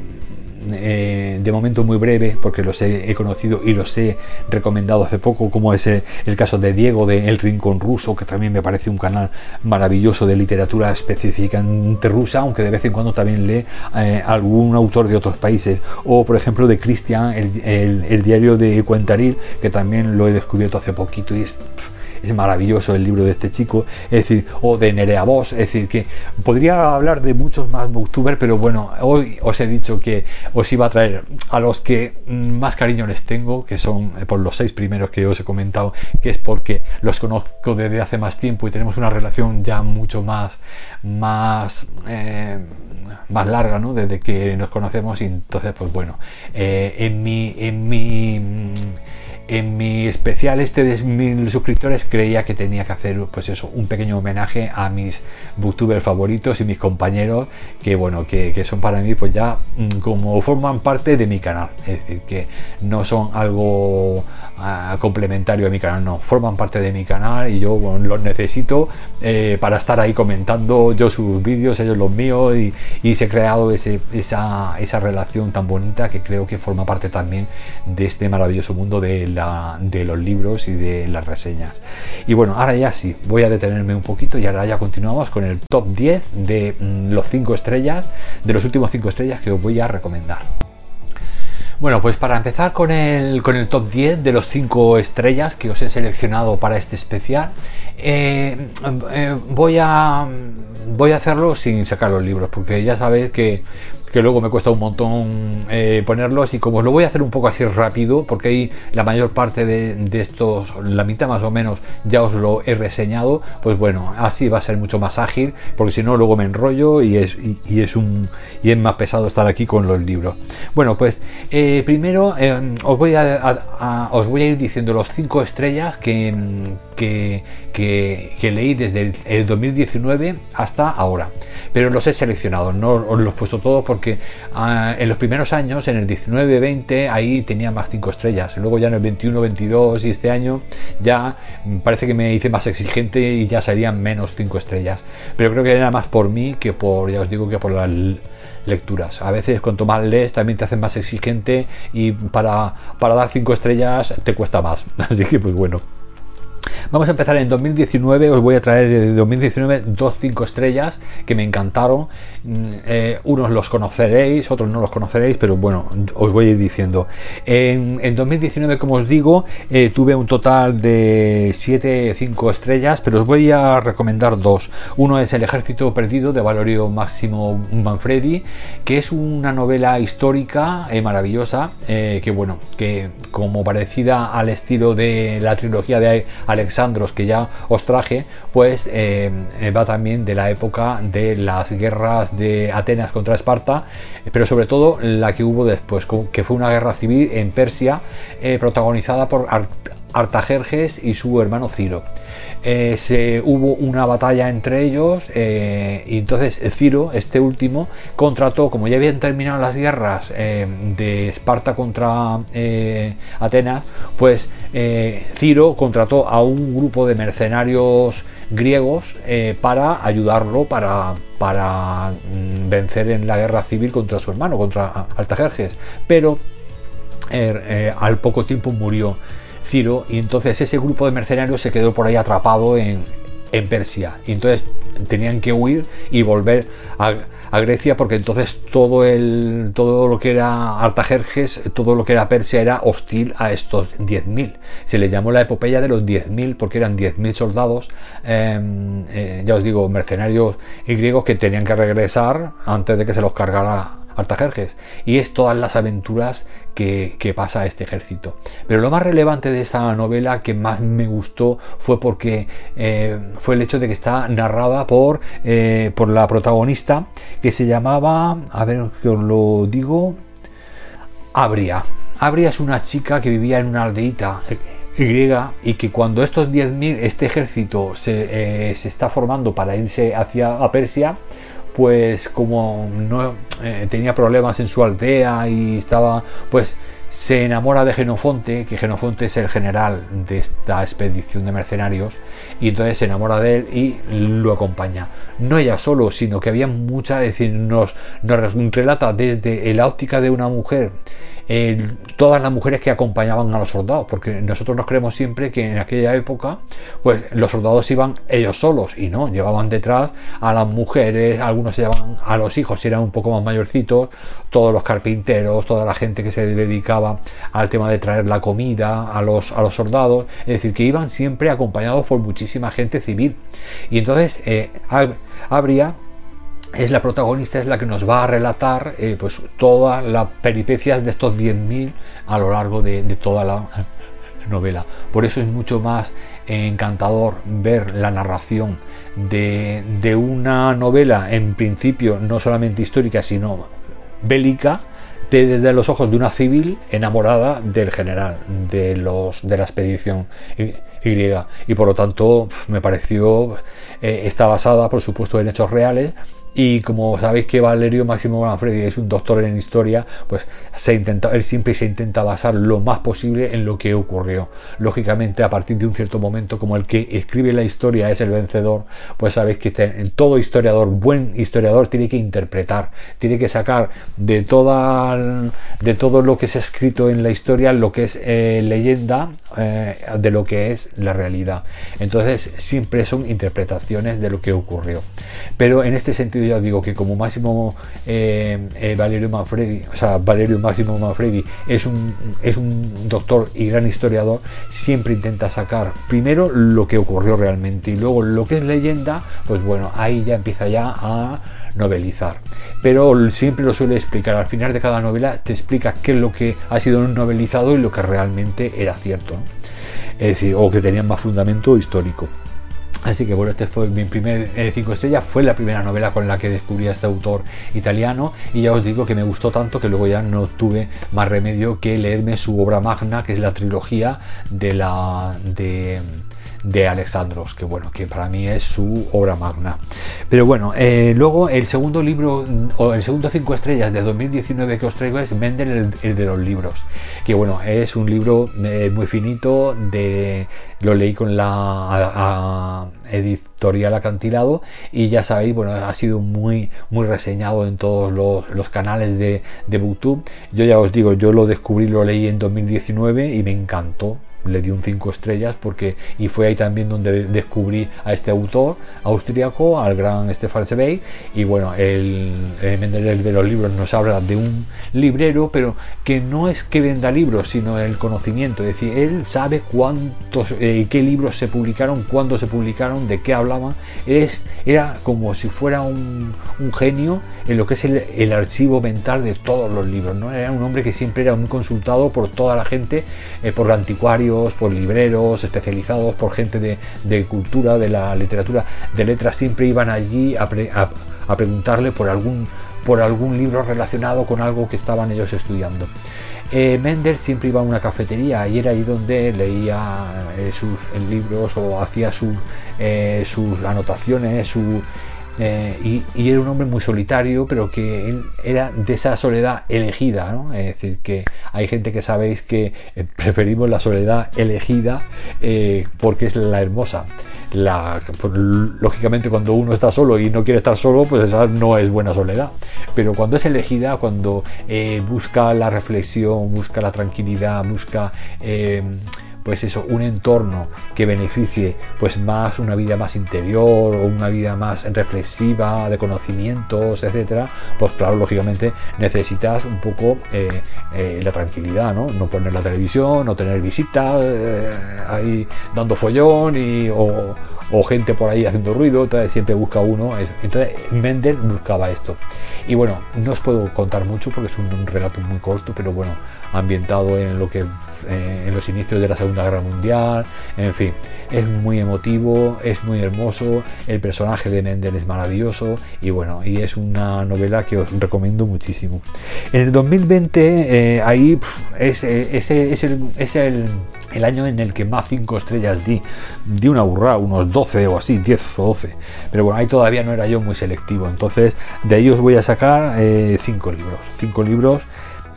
eh, de momento muy breve porque los he, conocido y los he recomendado hace poco como es el, caso de Diego de El Rincón Ruso que también me parece un canal maravilloso de literatura específicamente rusa aunque de vez en cuando también lee eh, algún autor de otros países. O por ejemplo de Cristian el, el, diario de Cuentaril que también lo he descubierto hace poquito y es es maravilloso el libro de este chico, es decir, o de Nerea Vos, es decir, que podría hablar de muchos más booktubers, pero bueno, hoy os he dicho que os iba a traer a los que más cariño les tengo, que son eh, por los seis primeros que os he comentado, que es porque los conozco desde hace más tiempo y tenemos una relación ya mucho más, más, eh, más larga, ¿no? Desde que nos conocemos y entonces, pues bueno, eh, en mi, en mi en mi especial este de mil suscriptores creía que tenía que hacer pues eso un pequeño homenaje a mis booktubers favoritos y mis compañeros que bueno que, que, son para mí pues ya mm, como forman parte de mi canal. Es decir que no son algo complementario a mi canal no forman parte de mi canal y yo los necesito eh, para estar ahí comentando yo sus vídeos ellos los míos y, y se ha creado ese, esa, esa relación tan bonita que creo que forma parte también de este maravilloso mundo de la de los libros y de las reseñas. Y bueno, ahora ya sí, voy a detenerme un poquito y ahora ya continuamos con el top 10 de mm, los 5 estrellas, de los últimos 5 estrellas que os voy a recomendar. Bueno, pues para empezar con el, con el top 10 de los 5 estrellas que os he seleccionado para este especial, eh, eh, voy, a, voy a hacerlo sin sacar los libros, porque ya sabéis que que luego me cuesta un montón eh, ponerlos y como lo voy a hacer un poco así rápido porque ahí la mayor parte de, estos la mitad más o menos ya os lo he reseñado pues bueno así va a ser mucho más ágil porque si no luego me enrollo y es, y, es un y es más pesado estar aquí con los libros. Bueno pues eh, primero eh, os voy a, os voy a ir diciendo los cinco estrellas que, que, que, leí desde el 2019 hasta ahora. Pero los he seleccionado no os los he puesto todos porque ah, en los primeros años, en el 19-20, ahí tenía más 5 estrellas. Luego ya en el 21-22 y este año ya parece que me hice más exigente y ya serían menos 5 estrellas. Pero creo que era más por mí que por, ya os digo, que por las lecturas. A veces cuanto más lees también te hacen más exigente y para, para dar 5 estrellas te cuesta más. Así que pues bueno. Vamos a empezar en 2019, os voy a traer de 2019 dos cinco estrellas que me encantaron. Mm, eh, unos los conoceréis, otros no los conoceréis, pero bueno, os voy a ir diciendo. En, 2019, como os digo, eh, tuve un total de 7 5 estrellas, pero os voy a recomendar dos. Uno es El Ejército Perdido de Valorio Máximo Manfredi, que es una novela histórica eh, maravillosa, que bueno, que como parecida al estilo de la trilogía de Alexandros que ya os traje, pues eh, va también de la época de las guerras de Atenas contra Esparta, pero sobre todo la que hubo después, que fue una guerra civil en Persia protagonizada por Artajerjes y su hermano Ciro. Eh, se, hubo una batalla entre ellos eh, y entonces Ciro, este último, contrató, como ya habían terminado las guerras eh, de Esparta contra Atenas, pues Ciro contrató a un grupo de mercenarios griegos para ayudarlo para, para mm, vencer en la guerra civil contra su hermano, contra Artajerjes. Pero al poco tiempo murió Ciro y entonces ese grupo de mercenarios se quedó por ahí atrapado en, Persia y entonces tenían que huir y volver a, Grecia porque entonces todo el todo lo que era Artajerjes, todo lo que era Persia era hostil a estos 10.000. Se le llamó la epopeya de los 10.000 porque eran 10.000 soldados, em, eh, ya os digo, mercenarios y griegos que tenían que regresar antes de que se los cargara Artajerjes. Y es todas las aventuras que, pasa este ejército. Pero lo más relevante de esta novela que más me gustó fue porque eh, fue el hecho de que está narrada por, eh, por la protagonista que se llamaba, a ver que os lo digo, Abria. Abria es una chica que vivía en una aldeita eh, griega y que cuando estos 10.000, este ejército se, se, está formando para irse hacia a Persia, pues como no eh, tenía problemas en su aldea y estaba, pues se enamora de Genofonte, que Genofonte es el general de esta expedición de mercenarios, y entonces se enamora de él y lo acompaña. No ella solo, sino que había mucha, es nos, nos relata desde la óptica de una mujer todas las mujeres que acompañaban a los soldados, porque nosotros nos creemos siempre que en aquella época, pues los soldados iban ellos solos y no, llevaban detrás a las mujeres, algunos se llevaban a los hijos si eran un poco más mayorcitos, todos los carpinteros, toda la gente que se dedicaba al tema de traer la comida a los, a los soldados, es decir, que iban siempre acompañados por muchísima gente civil. Y entonces eh, habría es la protagonista, es la que nos va a relatar eh, pues todas las peripecias de estos 10.000 a lo largo de, toda la novela. Por eso es mucho más encantador ver la narración de, de, una novela en principio no solamente histórica sino bélica desde los ojos de una civil enamorada del general de los de la expedición y, y por lo tanto me pareció eh, está basada por supuesto en hechos reales y como sabéis que Valerio Máximo Manfredi es un doctor en historia, pues se intenta, él siempre se intenta basar lo más posible en lo que ocurrió. Lógicamente, a partir de un cierto momento, como el que escribe la historia es el vencedor, pues sabéis que todo historiador, buen historiador, tiene que interpretar, tiene que sacar de, toda, de todo lo que se ha escrito en la historia lo que es eh, leyenda eh, de lo que es la realidad. Entonces, siempre son interpretaciones de lo que ocurrió. Pero en este sentido, ya digo que como Máximo eh, eh, Valerio Manfredi, o sea, Valerio Máximo Manfredi es un, es un doctor y gran historiador, siempre intenta sacar primero lo que ocurrió realmente y luego lo que es leyenda, pues bueno, ahí ya empieza ya a novelizar. Pero siempre lo suele explicar. Al final de cada novela te explica qué es lo que ha sido novelizado y lo que realmente era cierto. Es decir, o que tenía más fundamento histórico. Así que bueno, este fue mi primer 5 eh, estrellas, fue la primera novela con la que descubrí a este autor italiano. Y ya os digo que me gustó tanto que luego ya no tuve más remedio que leerme su obra magna, que es la trilogía de la de de Alexandros, que bueno, que para mí es su obra magna. Pero bueno, eh, luego el segundo libro, o el segundo cinco estrellas de 2019 que os traigo es Mendel, el, de los libros, que bueno, es un libro eh, muy finito, de, lo leí con la editorial Acantilado y ya sabéis, bueno, ha sido muy, muy reseñado en todos los, canales de, de Booktube. Yo ya os digo, yo lo descubrí, lo leí en 2019 y me encantó le di un 5 estrellas porque y fue ahí también donde descubrí a este autor austríaco al gran Stefan Zweig. Y bueno el, el de los libros nos habla de un librero pero que no es que venda libros sino el conocimiento. Es decir él sabe cuántos eh, qué libros se publicaron cuándo se publicaron de qué hablaban. Es era como si fuera un, un genio en lo que es el, el, archivo mental de todos los libros no era un hombre que siempre era muy consultado por toda la gente eh, por anticuarios por libreros especializados, por gente de, cultura, de la literatura, de letras, siempre iban allí a, preguntarle por algún, por algún libro relacionado con algo que estaban ellos estudiando. Eh, Mendel siempre iba a una cafetería y era ahí donde leía eh, sus libros o hacía eh, sus anotaciones, su, y, era un hombre muy solitario, pero que era de esa soledad elegida, Es decir, que hay gente que sabéis que preferimos la soledad elegida porque es la hermosa pues, lógicamente cuando uno está solo y no quiere estar solo, pues esa no es buena soledad. Pero cuando es elegida, cuando eh, busca la reflexión, busca la tranquilidad, busca... Pues eso, un entorno que beneficie pues más una vida más interior o una vida más reflexiva, de conocimientos, etcétera, pues claro, lógicamente necesitas un poco eh, eh, la tranquilidad, ¿no? No poner la televisión, no tener visitas eh, ahí dando follón y, o, gente por ahí haciendo ruido, entonces siempre busca uno. Entonces Mendel buscaba esto. Y bueno, no os puedo contar mucho porque es un relato muy corto, pero bueno, ambientado en lo que eh, en los inicios de la Segunda Guerra Mundial, en fin, es muy emotivo, es muy hermoso, el personaje de Mendel es maravilloso y bueno, y es una novela que os recomiendo muchísimo. En el 2020, eh, ahí es, eh, ese es, el, es el, el, año en el que más 5 estrellas di, di una burra, unos 12 o así, 10 o 12, pero bueno, ahí todavía no era yo muy selectivo, entonces de ahí os voy a sacar 5 libros, 5 libros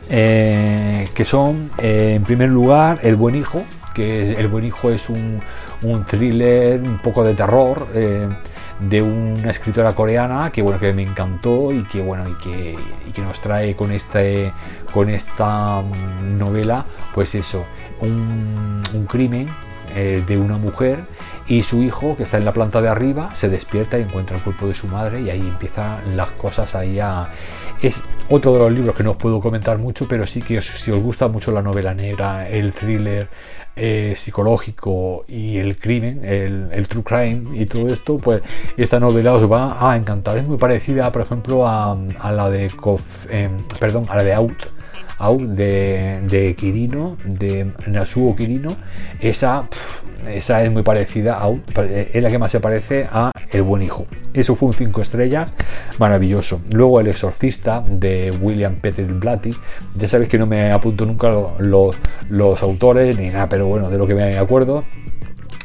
eh, que son, eh, en primer lugar, El Buen Hijo, que El Buen Hijo es un, thriller un poco de terror eh, de una escritora coreana que, bueno, que me encantó y que, bueno, y que, que nos trae con, este, con esta mm, novela, pues eso, un, un crimen de una mujer y su hijo que está en la planta de arriba se despierta y encuentra el cuerpo de su madre y ahí empiezan las cosas ahí a es otro de los libros que no os puedo comentar mucho, pero sí que si os gusta mucho la novela negra, el thriller eh, psicológico y el crimen, el, true crime y todo esto, pues esta novela os va a encantar. Es muy parecida, por ejemplo, a, la de eh, perdón, a la de Out de, de Kirino, de Nasuo Kirino, esa, esa es muy parecida a es la que más se parece a El Buen Hijo. Eso fue un 5 estrellas, maravilloso. Luego El Exorcista de William Peter Blatty. Ya sabéis que no me apunto nunca los autores ni nada, pero bueno, de lo que me acuerdo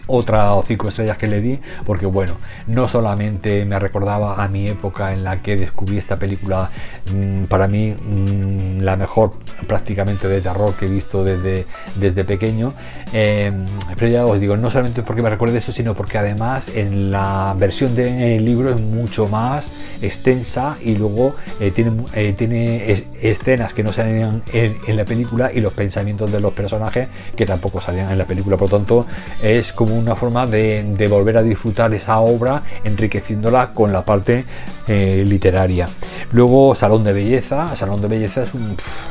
otra o cinco estrellas que le di, porque bueno, no solamente me recordaba a mi época en la que descubrí esta película, mm, para mí mm, la mejor prácticamente de terror que he visto desde, desde pequeño, em, pero ya os digo, no solamente porque me recuerde eso, sino porque además en la versión del libro es mucho más extensa y luego eh, tiene, eh, tiene escenas que no salían en, en la película y los pensamientos de los personajes que tampoco salían en la película, por lo tanto es como una forma de, volver a disfrutar esa obra enriqueciéndola con la parte eh, literaria. Luego Salón de Belleza. Salón de Belleza es,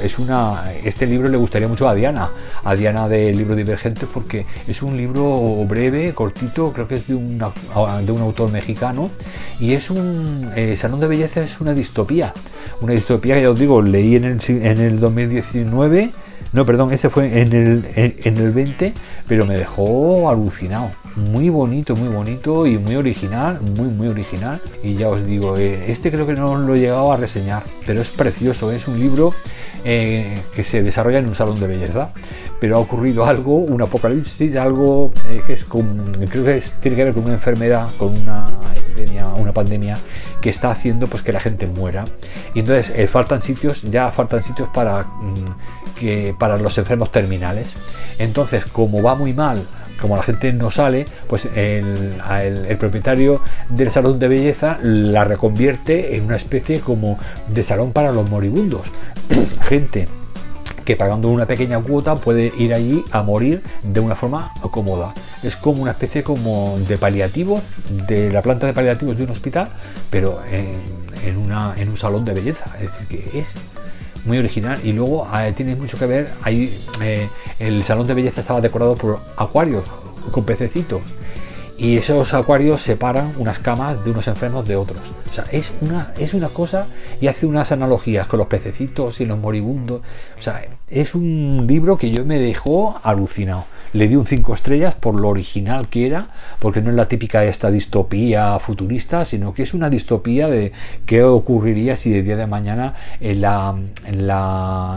es una... Este libro le gustaría mucho a Diana, a Diana del libro Divergente porque es un libro breve, cortito, creo que es de, de un autor mexicano y es un... Eh, Salón de Belleza es una distopía. Una distopía que ya os digo, leí en el, en el 2019 no, perdón, ese fue en el, en, el 20, pero me dejó alucinado. Muy bonito, muy bonito y muy original, muy, muy original. Y ya os digo, eh, este creo que no lo he llegado a reseñar, pero es precioso. Es un libro eh, que se desarrolla en un salón de belleza. Pero ha ocurrido algo, un apocalipsis, algo eh, que es con, creo que tiene que ver con una enfermedad, con una una pandemia que está haciendo pues que la gente muera. Y entonces faltan sitios, ya faltan sitios para mm, que para los enfermos terminales. Entonces, como va muy mal, como la gente no sale, pues el, el, propietario del salón de belleza la reconvierte en una especie como de salón para los moribundos. gente que pagando una pequeña cuota puede ir allí a morir de una forma cómoda. Es como una especie como de paliativo, de la planta de paliativos de un hospital, pero en, un salón de belleza. Es decir, que es muy original y luego eh, tiene mucho que ver, ahí eh, el salón de belleza estaba decorado por acuarios con pececitos y esos acuarios separan unas camas de unos enfermos de otros. O sea, es una, es una cosa y hace unas analogías con los pececitos y los moribundos. O sea, es un libro que yo me dejó alucinado. Le di un 5 estrellas por lo original que era, porque no es la típica esta distopía futurista, sino que es una distopía de qué ocurriría si de día de mañana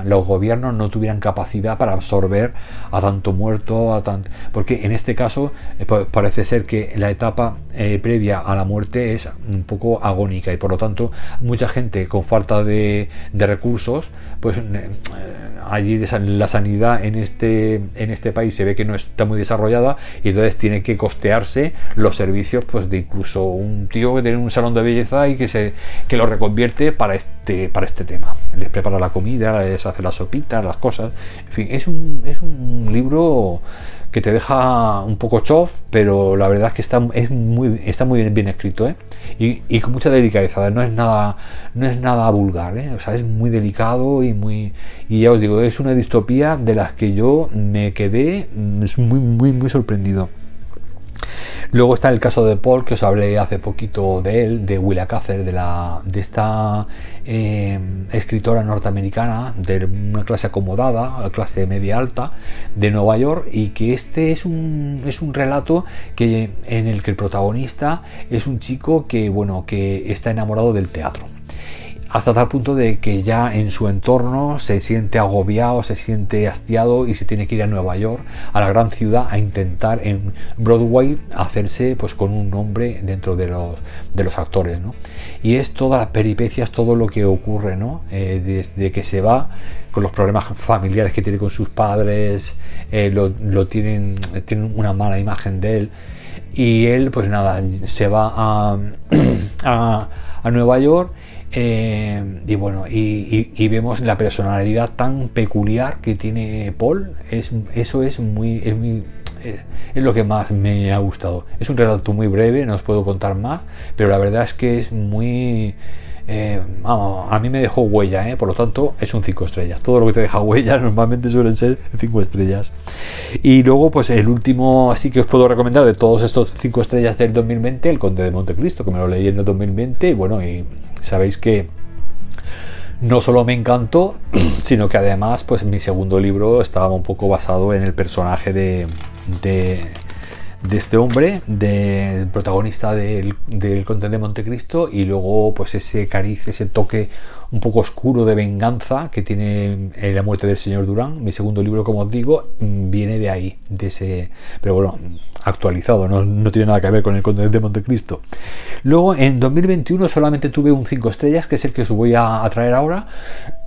los gobiernos no tuvieran capacidad para absorber a tanto muerto, a porque en este caso eh, parece ser que la etapa eh, previa a la muerte es un poco agónica y por lo tanto mucha gente con falta de recursos, pues eh, allí la sanidad en este, en este país se ve que no está muy desarrollada y entonces tiene que costearse los servicios pues de incluso un tío que tiene un salón de belleza y que se que lo reconvierte para este para este tema. Les prepara la comida les hace la sopita las cosas. En fin es un, es un libro que te deja un poco chof, pero la verdad es que está, es muy, está muy bien, escrito ¿eh? y, con mucha delicadeza, no es nada, no es nada vulgar, ¿eh? o sea, es muy delicado y muy, y ya os digo, es una distopía de las que yo me quedé mm, muy, muy, muy sorprendido. Luego está el caso de Paul, que os hablé hace poquito de él, de Willa Cather, de, la, de esta eh, escritora norteamericana de una clase acomodada, clase media alta, de Nueva York, y que este es un, es un relato que, en el que el protagonista es un chico que, bueno, que está enamorado del teatro hasta tal punto de que ya en su entorno se siente agobiado, se siente hastiado y se tiene que ir a Nueva York, a la gran ciudad, a intentar en Broadway hacerse pues con un nombre dentro de los, de los actores. ¿no? Y es todas las peripecias, todo lo que ocurre, ¿no? Eh, desde que se va con los problemas familiares que tiene con sus padres, eh, lo, lo, tienen, una mala imagen de él. Y él, pues nada, se va a, a Nueva York eh, y bueno, y, vemos la personalidad tan peculiar que tiene Paul. Es, eso es muy, es muy es lo que más me ha gustado. Es un relato muy breve, no os puedo contar más, pero la verdad es que es muy... Eh, a mí me dejó huella, ¿eh? por lo tanto es un 5 estrellas. Todo lo que te deja huella normalmente suelen ser 5 estrellas. Y luego, pues el último, así que os puedo recomendar de todos estos 5 estrellas del 2020, El Conde de Montecristo, que me lo leí en el 2020, y bueno, y sabéis que no solo me encantó, sino que además, pues mi segundo libro estaba un poco basado en el personaje de, de, este hombre, del protagonista del, del Conde de Montecristo, y luego, pues ese cariz, ese toque un poco oscuro de venganza que tiene eh, la muerte del señor Durán. Mi segundo libro, como os digo, mm, viene de ahí, de ese, pero bueno, actualizado, no, tiene nada que ver con el Conde de Montecristo. Luego, en 2021 solamente tuve un 5 estrellas, que es el que os voy a, a traer ahora,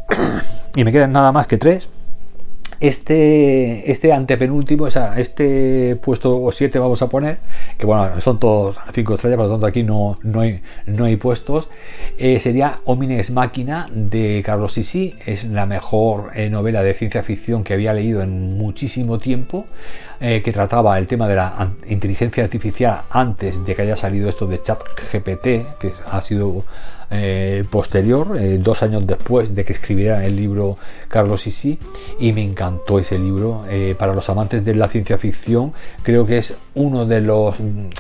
y me quedan nada más que 3 este, este antepenúltimo, o sea, este puesto 7 vamos a poner, que bueno, son todos 5 estrellas, por lo tanto aquí no, no, hay, no hay puestos, eh, sería Homines Máquina de Carlos Sisi, es la mejor eh, novela de ciencia ficción que había leído en muchísimo tiempo, eh, que trataba el tema de la inteligencia artificial antes de que haya salido esto de chat GPT, que ha sido eh, posterior, eh, dos años después de que escribiera el libro Carlos Sisi, y me encantó ese libro. Eh, para los amantes de la ciencia ficción, creo que es uno de los,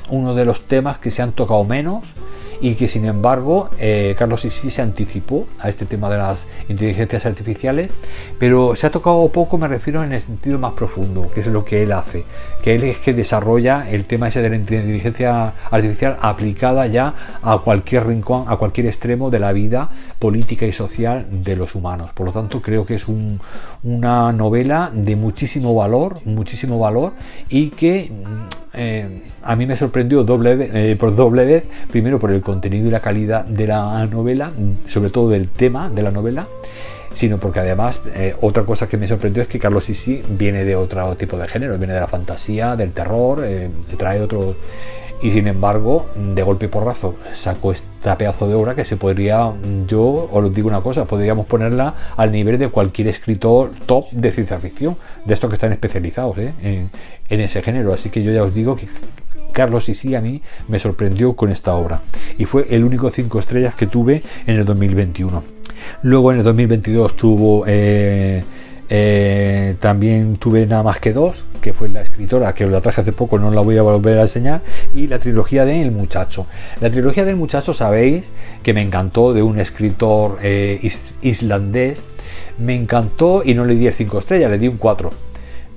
uno de los temas que se han tocado menos y que sin embargo eh, Carlos sí se anticipó a este tema de las inteligencias artificiales, pero se ha tocado poco, me refiero en el sentido más profundo, que es lo que él hace, que él es que desarrolla el tema ese de la inteligencia artificial aplicada ya a cualquier rincón, a cualquier extremo de la vida política y social de los humanos. Por lo tanto, creo que es una novela de muchísimo valor, muchísimo valor y que eh, a mí me sorprendió doble, eh, por doble vez, primero por el contenido y la calidad de la novela, sobre todo del tema de la novela, sino porque además eh, otra cosa que me sorprendió es que Carlos Sisi viene de otro tipo de género, viene de la fantasía, del terror, trae otro y sin embargo, de golpe y porrazo, sacó esta pedazo de obra que se podría, yo os digo una cosa, podríamos ponerla al nivel de cualquier escritor top de ciencia ficción, de estos que están especializados ¿eh? en, ese género. Así que yo ya os digo que Carlos sí a mí me sorprendió con esta obra y fue el único cinco estrellas que tuve en el 2021. Luego en el 2022 tuvo... Eh, eh, también tuve nada más que dos, que fue la escritora, que la traje hace poco, no la voy a volver a enseñar, y la trilogía de El Muchacho. La trilogía del Muchacho, sabéis que me encantó de un escritor eh, islandés, me encantó y no le di el 5 estrellas, le di un 4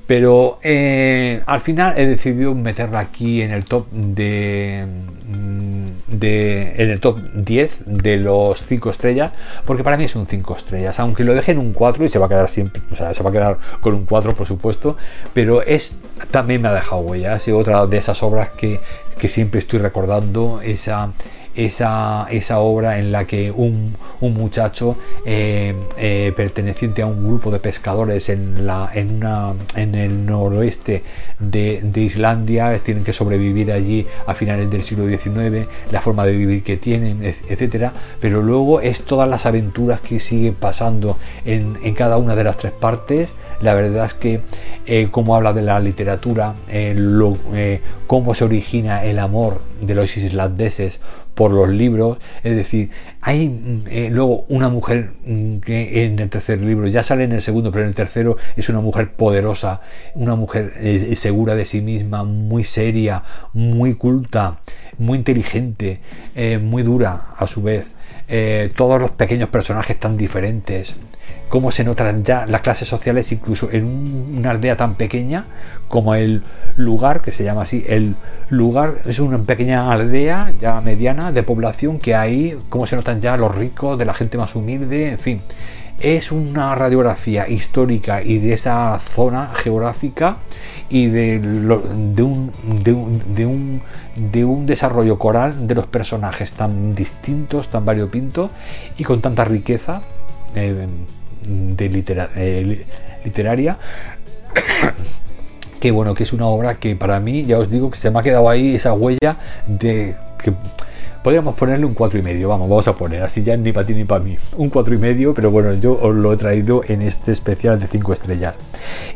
Pero eh, al final he decidido meterla aquí en el top de, mm, de, en el top 10 de los 5 estrellas, porque para mí es un 5 estrellas, aunque lo deje en un 4 y se va a quedar siempre, o sea, se va a quedar con un 4 por supuesto, pero es también me ha dejado huella, ha sido otra de esas obras que, que siempre estoy recordando, esa esa, esa obra en la que un, muchacho eh, eh, perteneciente a un grupo de pescadores en, la, en, una, en el noroeste de, Islandia tienen que sobrevivir allí a finales del siglo XIX, la forma de vivir que tienen, etcétera, pero luego es todas las aventuras que siguen pasando en, cada una de las tres partes. La verdad es que eh, como habla de la literatura, cómo se origina el amor de los islandeses por los libros. Es decir, hay eh, luego una mujer mm, que en el tercer libro, ya sale en el segundo, pero en el tercero es una mujer poderosa, una mujer eh, segura de sí misma, muy seria, muy culta, muy inteligente, eh, muy dura a su vez. todos los pequeños personajes tan diferentes cómo se notan ya las clases sociales incluso en una aldea tan pequeña como el lugar, que se llama así, el lugar es una pequeña aldea ya mediana de población que hay, cómo se notan ya los ricos, de la gente más humilde, en fin. Es una radiografía histórica y de esa zona geográfica y de, de, un, de, un, de, un, desarrollo coral de los personajes tan distintos, tan variopintos y con tanta riqueza. Eh, de eh, literaria que bueno que es una obra que para mí ya os digo que se me ha quedado ahí esa huella de que podríamos ponerle un cuatro y medio, vamos, vamos a poner, así ya ni para ti ni para mí, un cuatro y medio, pero bueno, yo os lo he traído en este especial de 5 estrellas.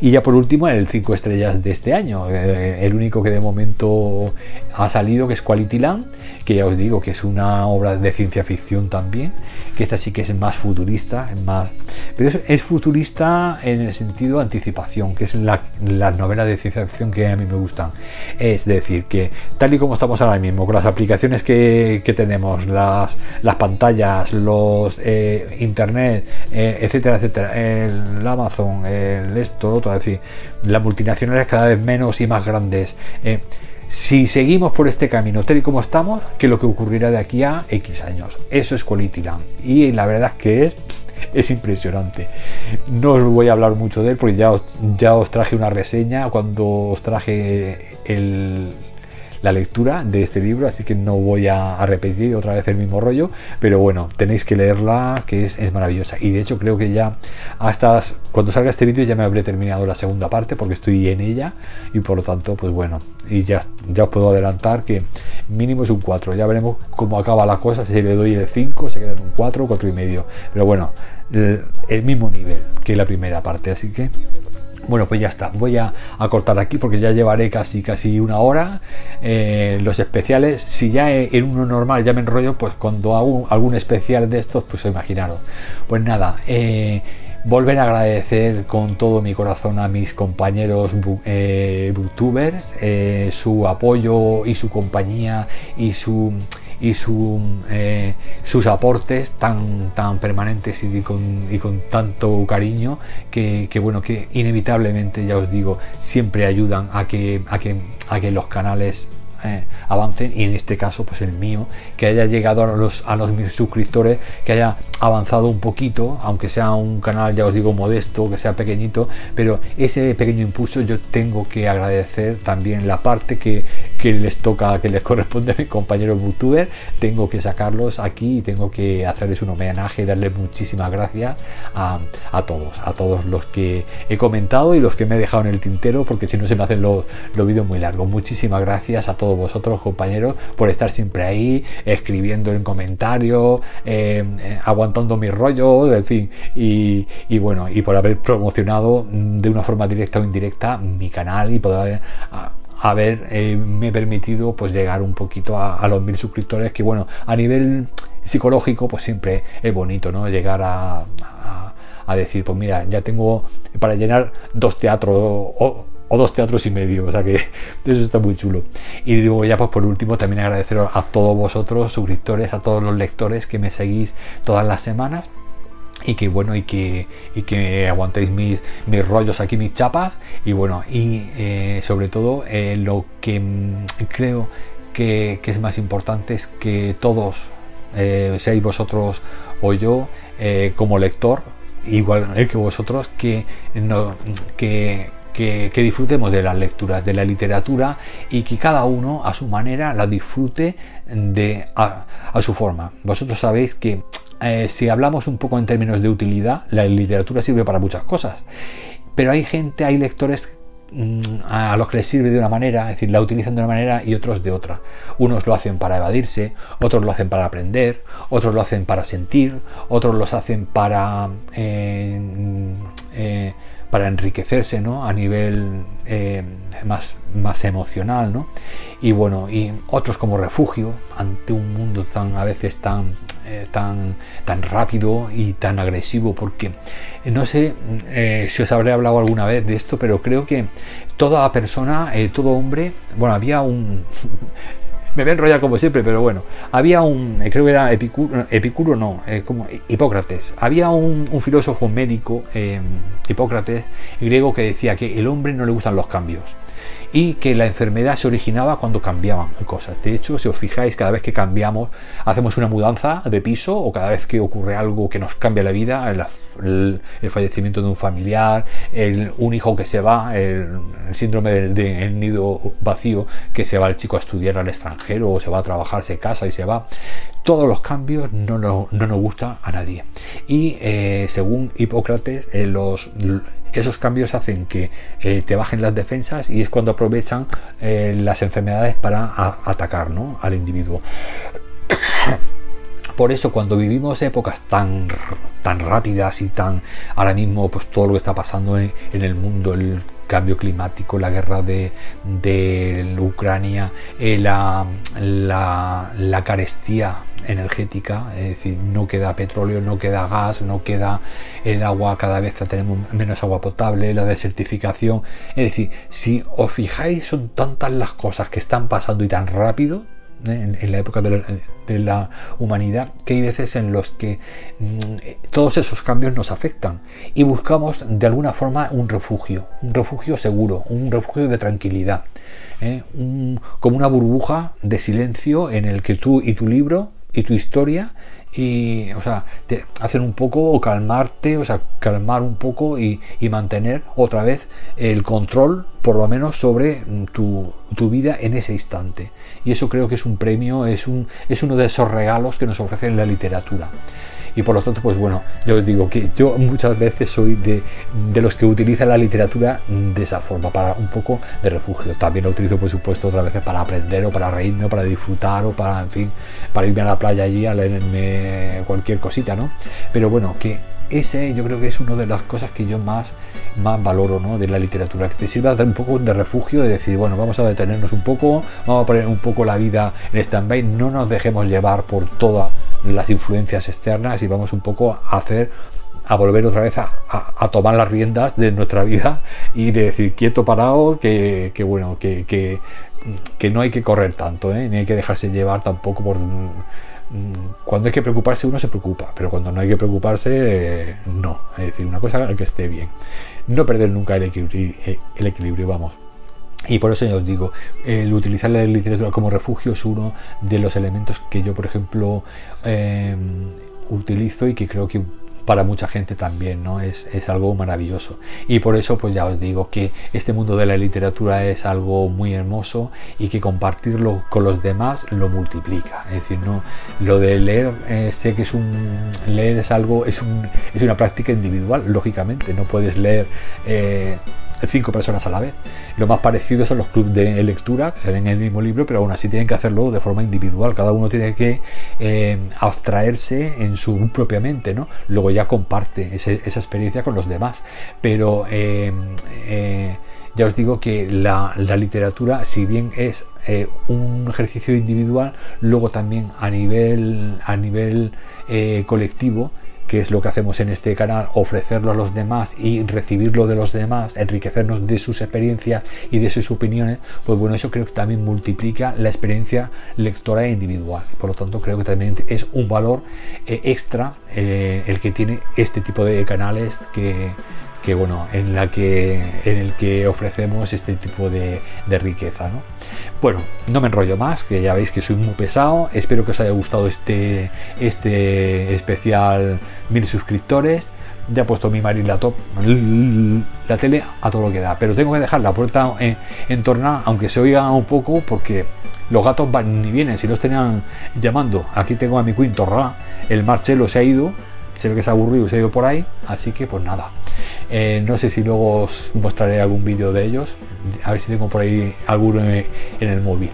Y ya por último, en el 5 estrellas de este año, eh, el único que de momento ha salido, que es Quality Land, que ya os digo que es una obra de ciencia ficción también, que esta sí que es más futurista, más, pero es, futurista en el sentido anticipación, que es la, las novelas de ciencia ficción que a mí me gustan. Es decir, que tal y como estamos ahora mismo, con las aplicaciones que, que, tenemos, las, las pantallas, los eh, internet, eh, etcétera, etcétera, el Amazon, el esto, otro, es decir, las multinacionales cada vez menos y más grandes. Eh, si seguimos por este camino tal y como estamos, ¿qué es lo que ocurrirá de aquí a X años? Eso es Quality Y la verdad es que es, es impresionante. No os voy a hablar mucho de él porque ya ya os traje una reseña cuando os traje el, la lectura de este libro, así que no voy a, repetir otra vez el mismo rollo, pero bueno, tenéis que leerla, que es, maravillosa. Y de hecho creo que ya hasta cuando salga este vídeo ya me habré terminado la segunda parte porque estoy en ella y por lo tanto, pues bueno, y ya, ya os puedo adelantar que mínimo es un 4. Ya veremos cómo acaba la cosa, si le doy el 5, se queda en un 4, 4 y medio. Pero bueno, el mismo nivel que la primera parte, así que bueno, pues ya está. Voy a, cortar aquí porque ya llevaré casi casi una hora. Eh, los especiales, si ya en uno normal ya me enrollo, pues cuando hago algún especial de estos, pues imaginaros. Pues nada, eh, volver a agradecer con todo mi corazón a mis compañeros eh, booktubers su apoyo y su compañía y su y su, eh, sus aportes tan, tan permanentes y con, y con tanto cariño que, que, bueno que inevitablemente ya os digo siempre ayudan a que, a que, a que los canales eh, avancen y en este caso pues el mío que haya llegado a los a los mis suscriptores que haya avanzado un poquito aunque sea un canal ya os digo modesto que sea pequeñito pero ese pequeño impulso yo tengo que agradecer también la parte que, que les toca que les corresponde a mis compañeros youtuber tengo que sacarlos aquí y tengo que hacerles un homenaje y darles muchísimas gracias a, a, todos a todos los que he comentado y los que me he dejado en el tintero porque si no se me hacen los, los vídeos muy largos. Muchísimas gracias a todos vosotros, compañeros, por estar siempre ahí, escribiendo en comentarios, eh, eh, aguantando mis rollos, en fin, y, bueno, y por haber promocionado de una forma directa o indirecta mi canal y poder haber eh, permitido pues llegar un poquito a, los mil suscriptores que bueno a nivel psicológico pues siempre es bonito no llegar a, a, decir pues mira ya tengo para llenar dos teatros o, dos teatros y medio, o sea que eso está muy chulo. Y digo ya pues por último también agradecer a todos vosotros, suscriptores, a todos los lectores que me seguís todas las semanas y que bueno y que, y que aguantéis mis, mis rollos aquí mis chapas y bueno y eh, sobre todo eh, lo que mm, creo que, es más importante es que todos eh, seáis vosotros o yo como lector igual que vosotros que no que, que, disfrutemos de las lecturas, de la literatura y que cada uno a su manera la disfrute de, a, a su forma. Vosotros sabéis que eh, si hablamos un poco en términos de utilidad, la literatura sirve para muchas cosas. Pero hay gente, hay lectores mm, a los que les sirve de una manera, es decir, la utilizan de una manera y otros de otra. Unos lo hacen para evadirse, otros lo hacen para aprender, otros lo hacen para sentir, otros los hacen para eh, eh, para enriquecerse ¿no? a nivel más, más emocional ¿no? y bueno y otros como refugio ante un mundo tan a veces tan eh, tan tan rápido y tan agresivo porque eh, no sé si os habré hablado alguna vez de esto pero creo que toda persona todo hombre bueno había un me voy a enrollar como siempre, pero bueno. Había un, eh, creo que era Epicuro, Epicuro no, eh, como Hipócrates. Había un, filósofo médico, eh, Hipócrates, griego, que decía que el hombre no le gustan los cambios y que la enfermedad se originaba cuando cambiaban cosas. De hecho, si os fijáis, cada vez que cambiamos, hacemos una mudanza de piso o cada vez que ocurre algo que nos cambia la vida, el, fallecimiento de un familiar, el, un hijo que se va, el, síndrome del nido vacío, que se va el chico a estudiar al extranjero o se va a trabajar, se casa y se va todos los cambios no, no, nos gusta a nadie. Y eh, según Hipócrates, eh, los, esos cambios hacen que eh, te bajen las defensas y es cuando aprovechan las enfermedades para atacar al individuo. Por eso cuando vivimos épocas tan, tan rápidas y tan ahora mismo pues todo lo que está pasando en, el mundo, el cambio climático, la guerra de, Ucrania, eh, la, la, carestía energética, es decir, no queda petróleo, no queda gas, no queda el agua, cada vez tenemos menos agua potable, la desertificación, es decir, si os fijáis son tantas las cosas que están pasando y tan rápido, ¿eh? en, la época de la, humanidad, que hay veces en los que mm, todos esos cambios nos afectan y buscamos de alguna forma un refugio, un refugio seguro, un refugio de tranquilidad, ¿eh? como una burbuja de silencio en el que tú y tu libro y tu historia y o sea te hacen un poco o calmarte o sea calmar un poco y, mantener otra vez el control por lo menos sobre mm, tu, tu, vida en ese instante. Y eso creo que es un premio es un es uno de esos regalos que nos ofrece la literatura y por lo tanto, pues bueno, yo os digo que yo muchas veces soy de, de, los que utilizan la literatura de esa forma, para un poco de refugio. También lo utilizo, por supuesto, otras veces para aprender o para reírme o para disfrutar o para, en fin, para irme a la playa allí a leerme cualquier cosita, ¿no? Pero bueno, que ese yo creo que es una de las cosas que yo más, más valoro ¿no? de la literatura, que te sirva de un poco de refugio, de decir, bueno, vamos a detenernos un poco, vamos a poner un poco la vida en stand-by, no nos dejemos llevar por todas las influencias externas y vamos un poco a hacer a volver otra vez a, tomar las riendas de nuestra vida y de decir quieto parado que, bueno que, que, no hay que correr tanto ¿eh? ni hay que dejarse llevar tampoco por cuando hay que preocuparse uno se preocupa, pero cuando no hay que preocuparse, eh, no. Es decir, una cosa que esté bien. No perder nunca el equilibrio, eh, el equilibrio vamos. Y por eso ya os digo, el utilizar la literatura como refugio es uno de los elementos que yo, por ejemplo, eh, utilizo y que creo que para mucha gente también, ¿no? Es, es, algo maravilloso. Y por eso, pues ya os digo que este mundo de la literatura es algo muy hermoso y que compartirlo con los demás lo multiplica. Es decir, no lo de leer, eh, sé que es un leer es algo, es, un, es una práctica individual, lógicamente, no puedes leer. Eh, cinco personas a la vez. Lo más parecido son los clubes de lectura, que se ven en el mismo libro, pero aún así tienen que hacerlo de forma individual. Cada uno tiene que eh, abstraerse en su propia mente, ¿no? Luego ya comparte esa experiencia con los demás. Pero eh, eh, ya os digo que la, literatura, si bien es un ejercicio individual, luego también a nivel, a nivel colectivo, que es lo que hacemos en este canal, ofrecerlo a los demás y recibirlo de los demás, enriquecernos de sus experiencias y de sus opiniones, pues bueno, eso creo que también multiplica la experiencia lectora individual. Por lo tanto, creo que también es un valor eh, extra eh, el que tiene este tipo de canales que bueno, en, la que, en el que ofrecemos este tipo de, riqueza. ¿no? Bueno, no me enrollo más, que ya veis que soy muy pesado. Espero que os haya gustado este, este especial mil suscriptores. Ya he puesto mi Marín la top, tele a todo lo que da, pero tengo que dejar la puerta en, en torno, aunque se oiga un poco, porque los gatos van ni vienen. Si los tenían llamando, aquí tengo a mi Queen Torra, el Marcelo se ha ido, se que se ha aburrido y se ha ido por ahí, así que pues nada. Eh, no sé si luego os mostraré algún vídeo de ellos. A ver si tengo por ahí alguno en el móvil.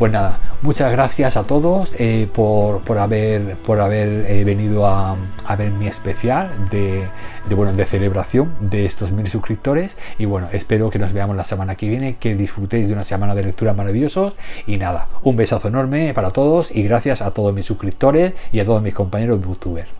Pues nada, muchas gracias a todos eh, por, haber, por haber eh, venido a, ver mi especial de, bueno, de celebración de estos mil suscriptores. Y bueno, espero que nos veamos la semana que viene, que disfrutéis de una semana de lectura maravillosos. Y nada, un besazo enorme para todos y gracias a todos mis suscriptores y a todos mis compañeros youtubers.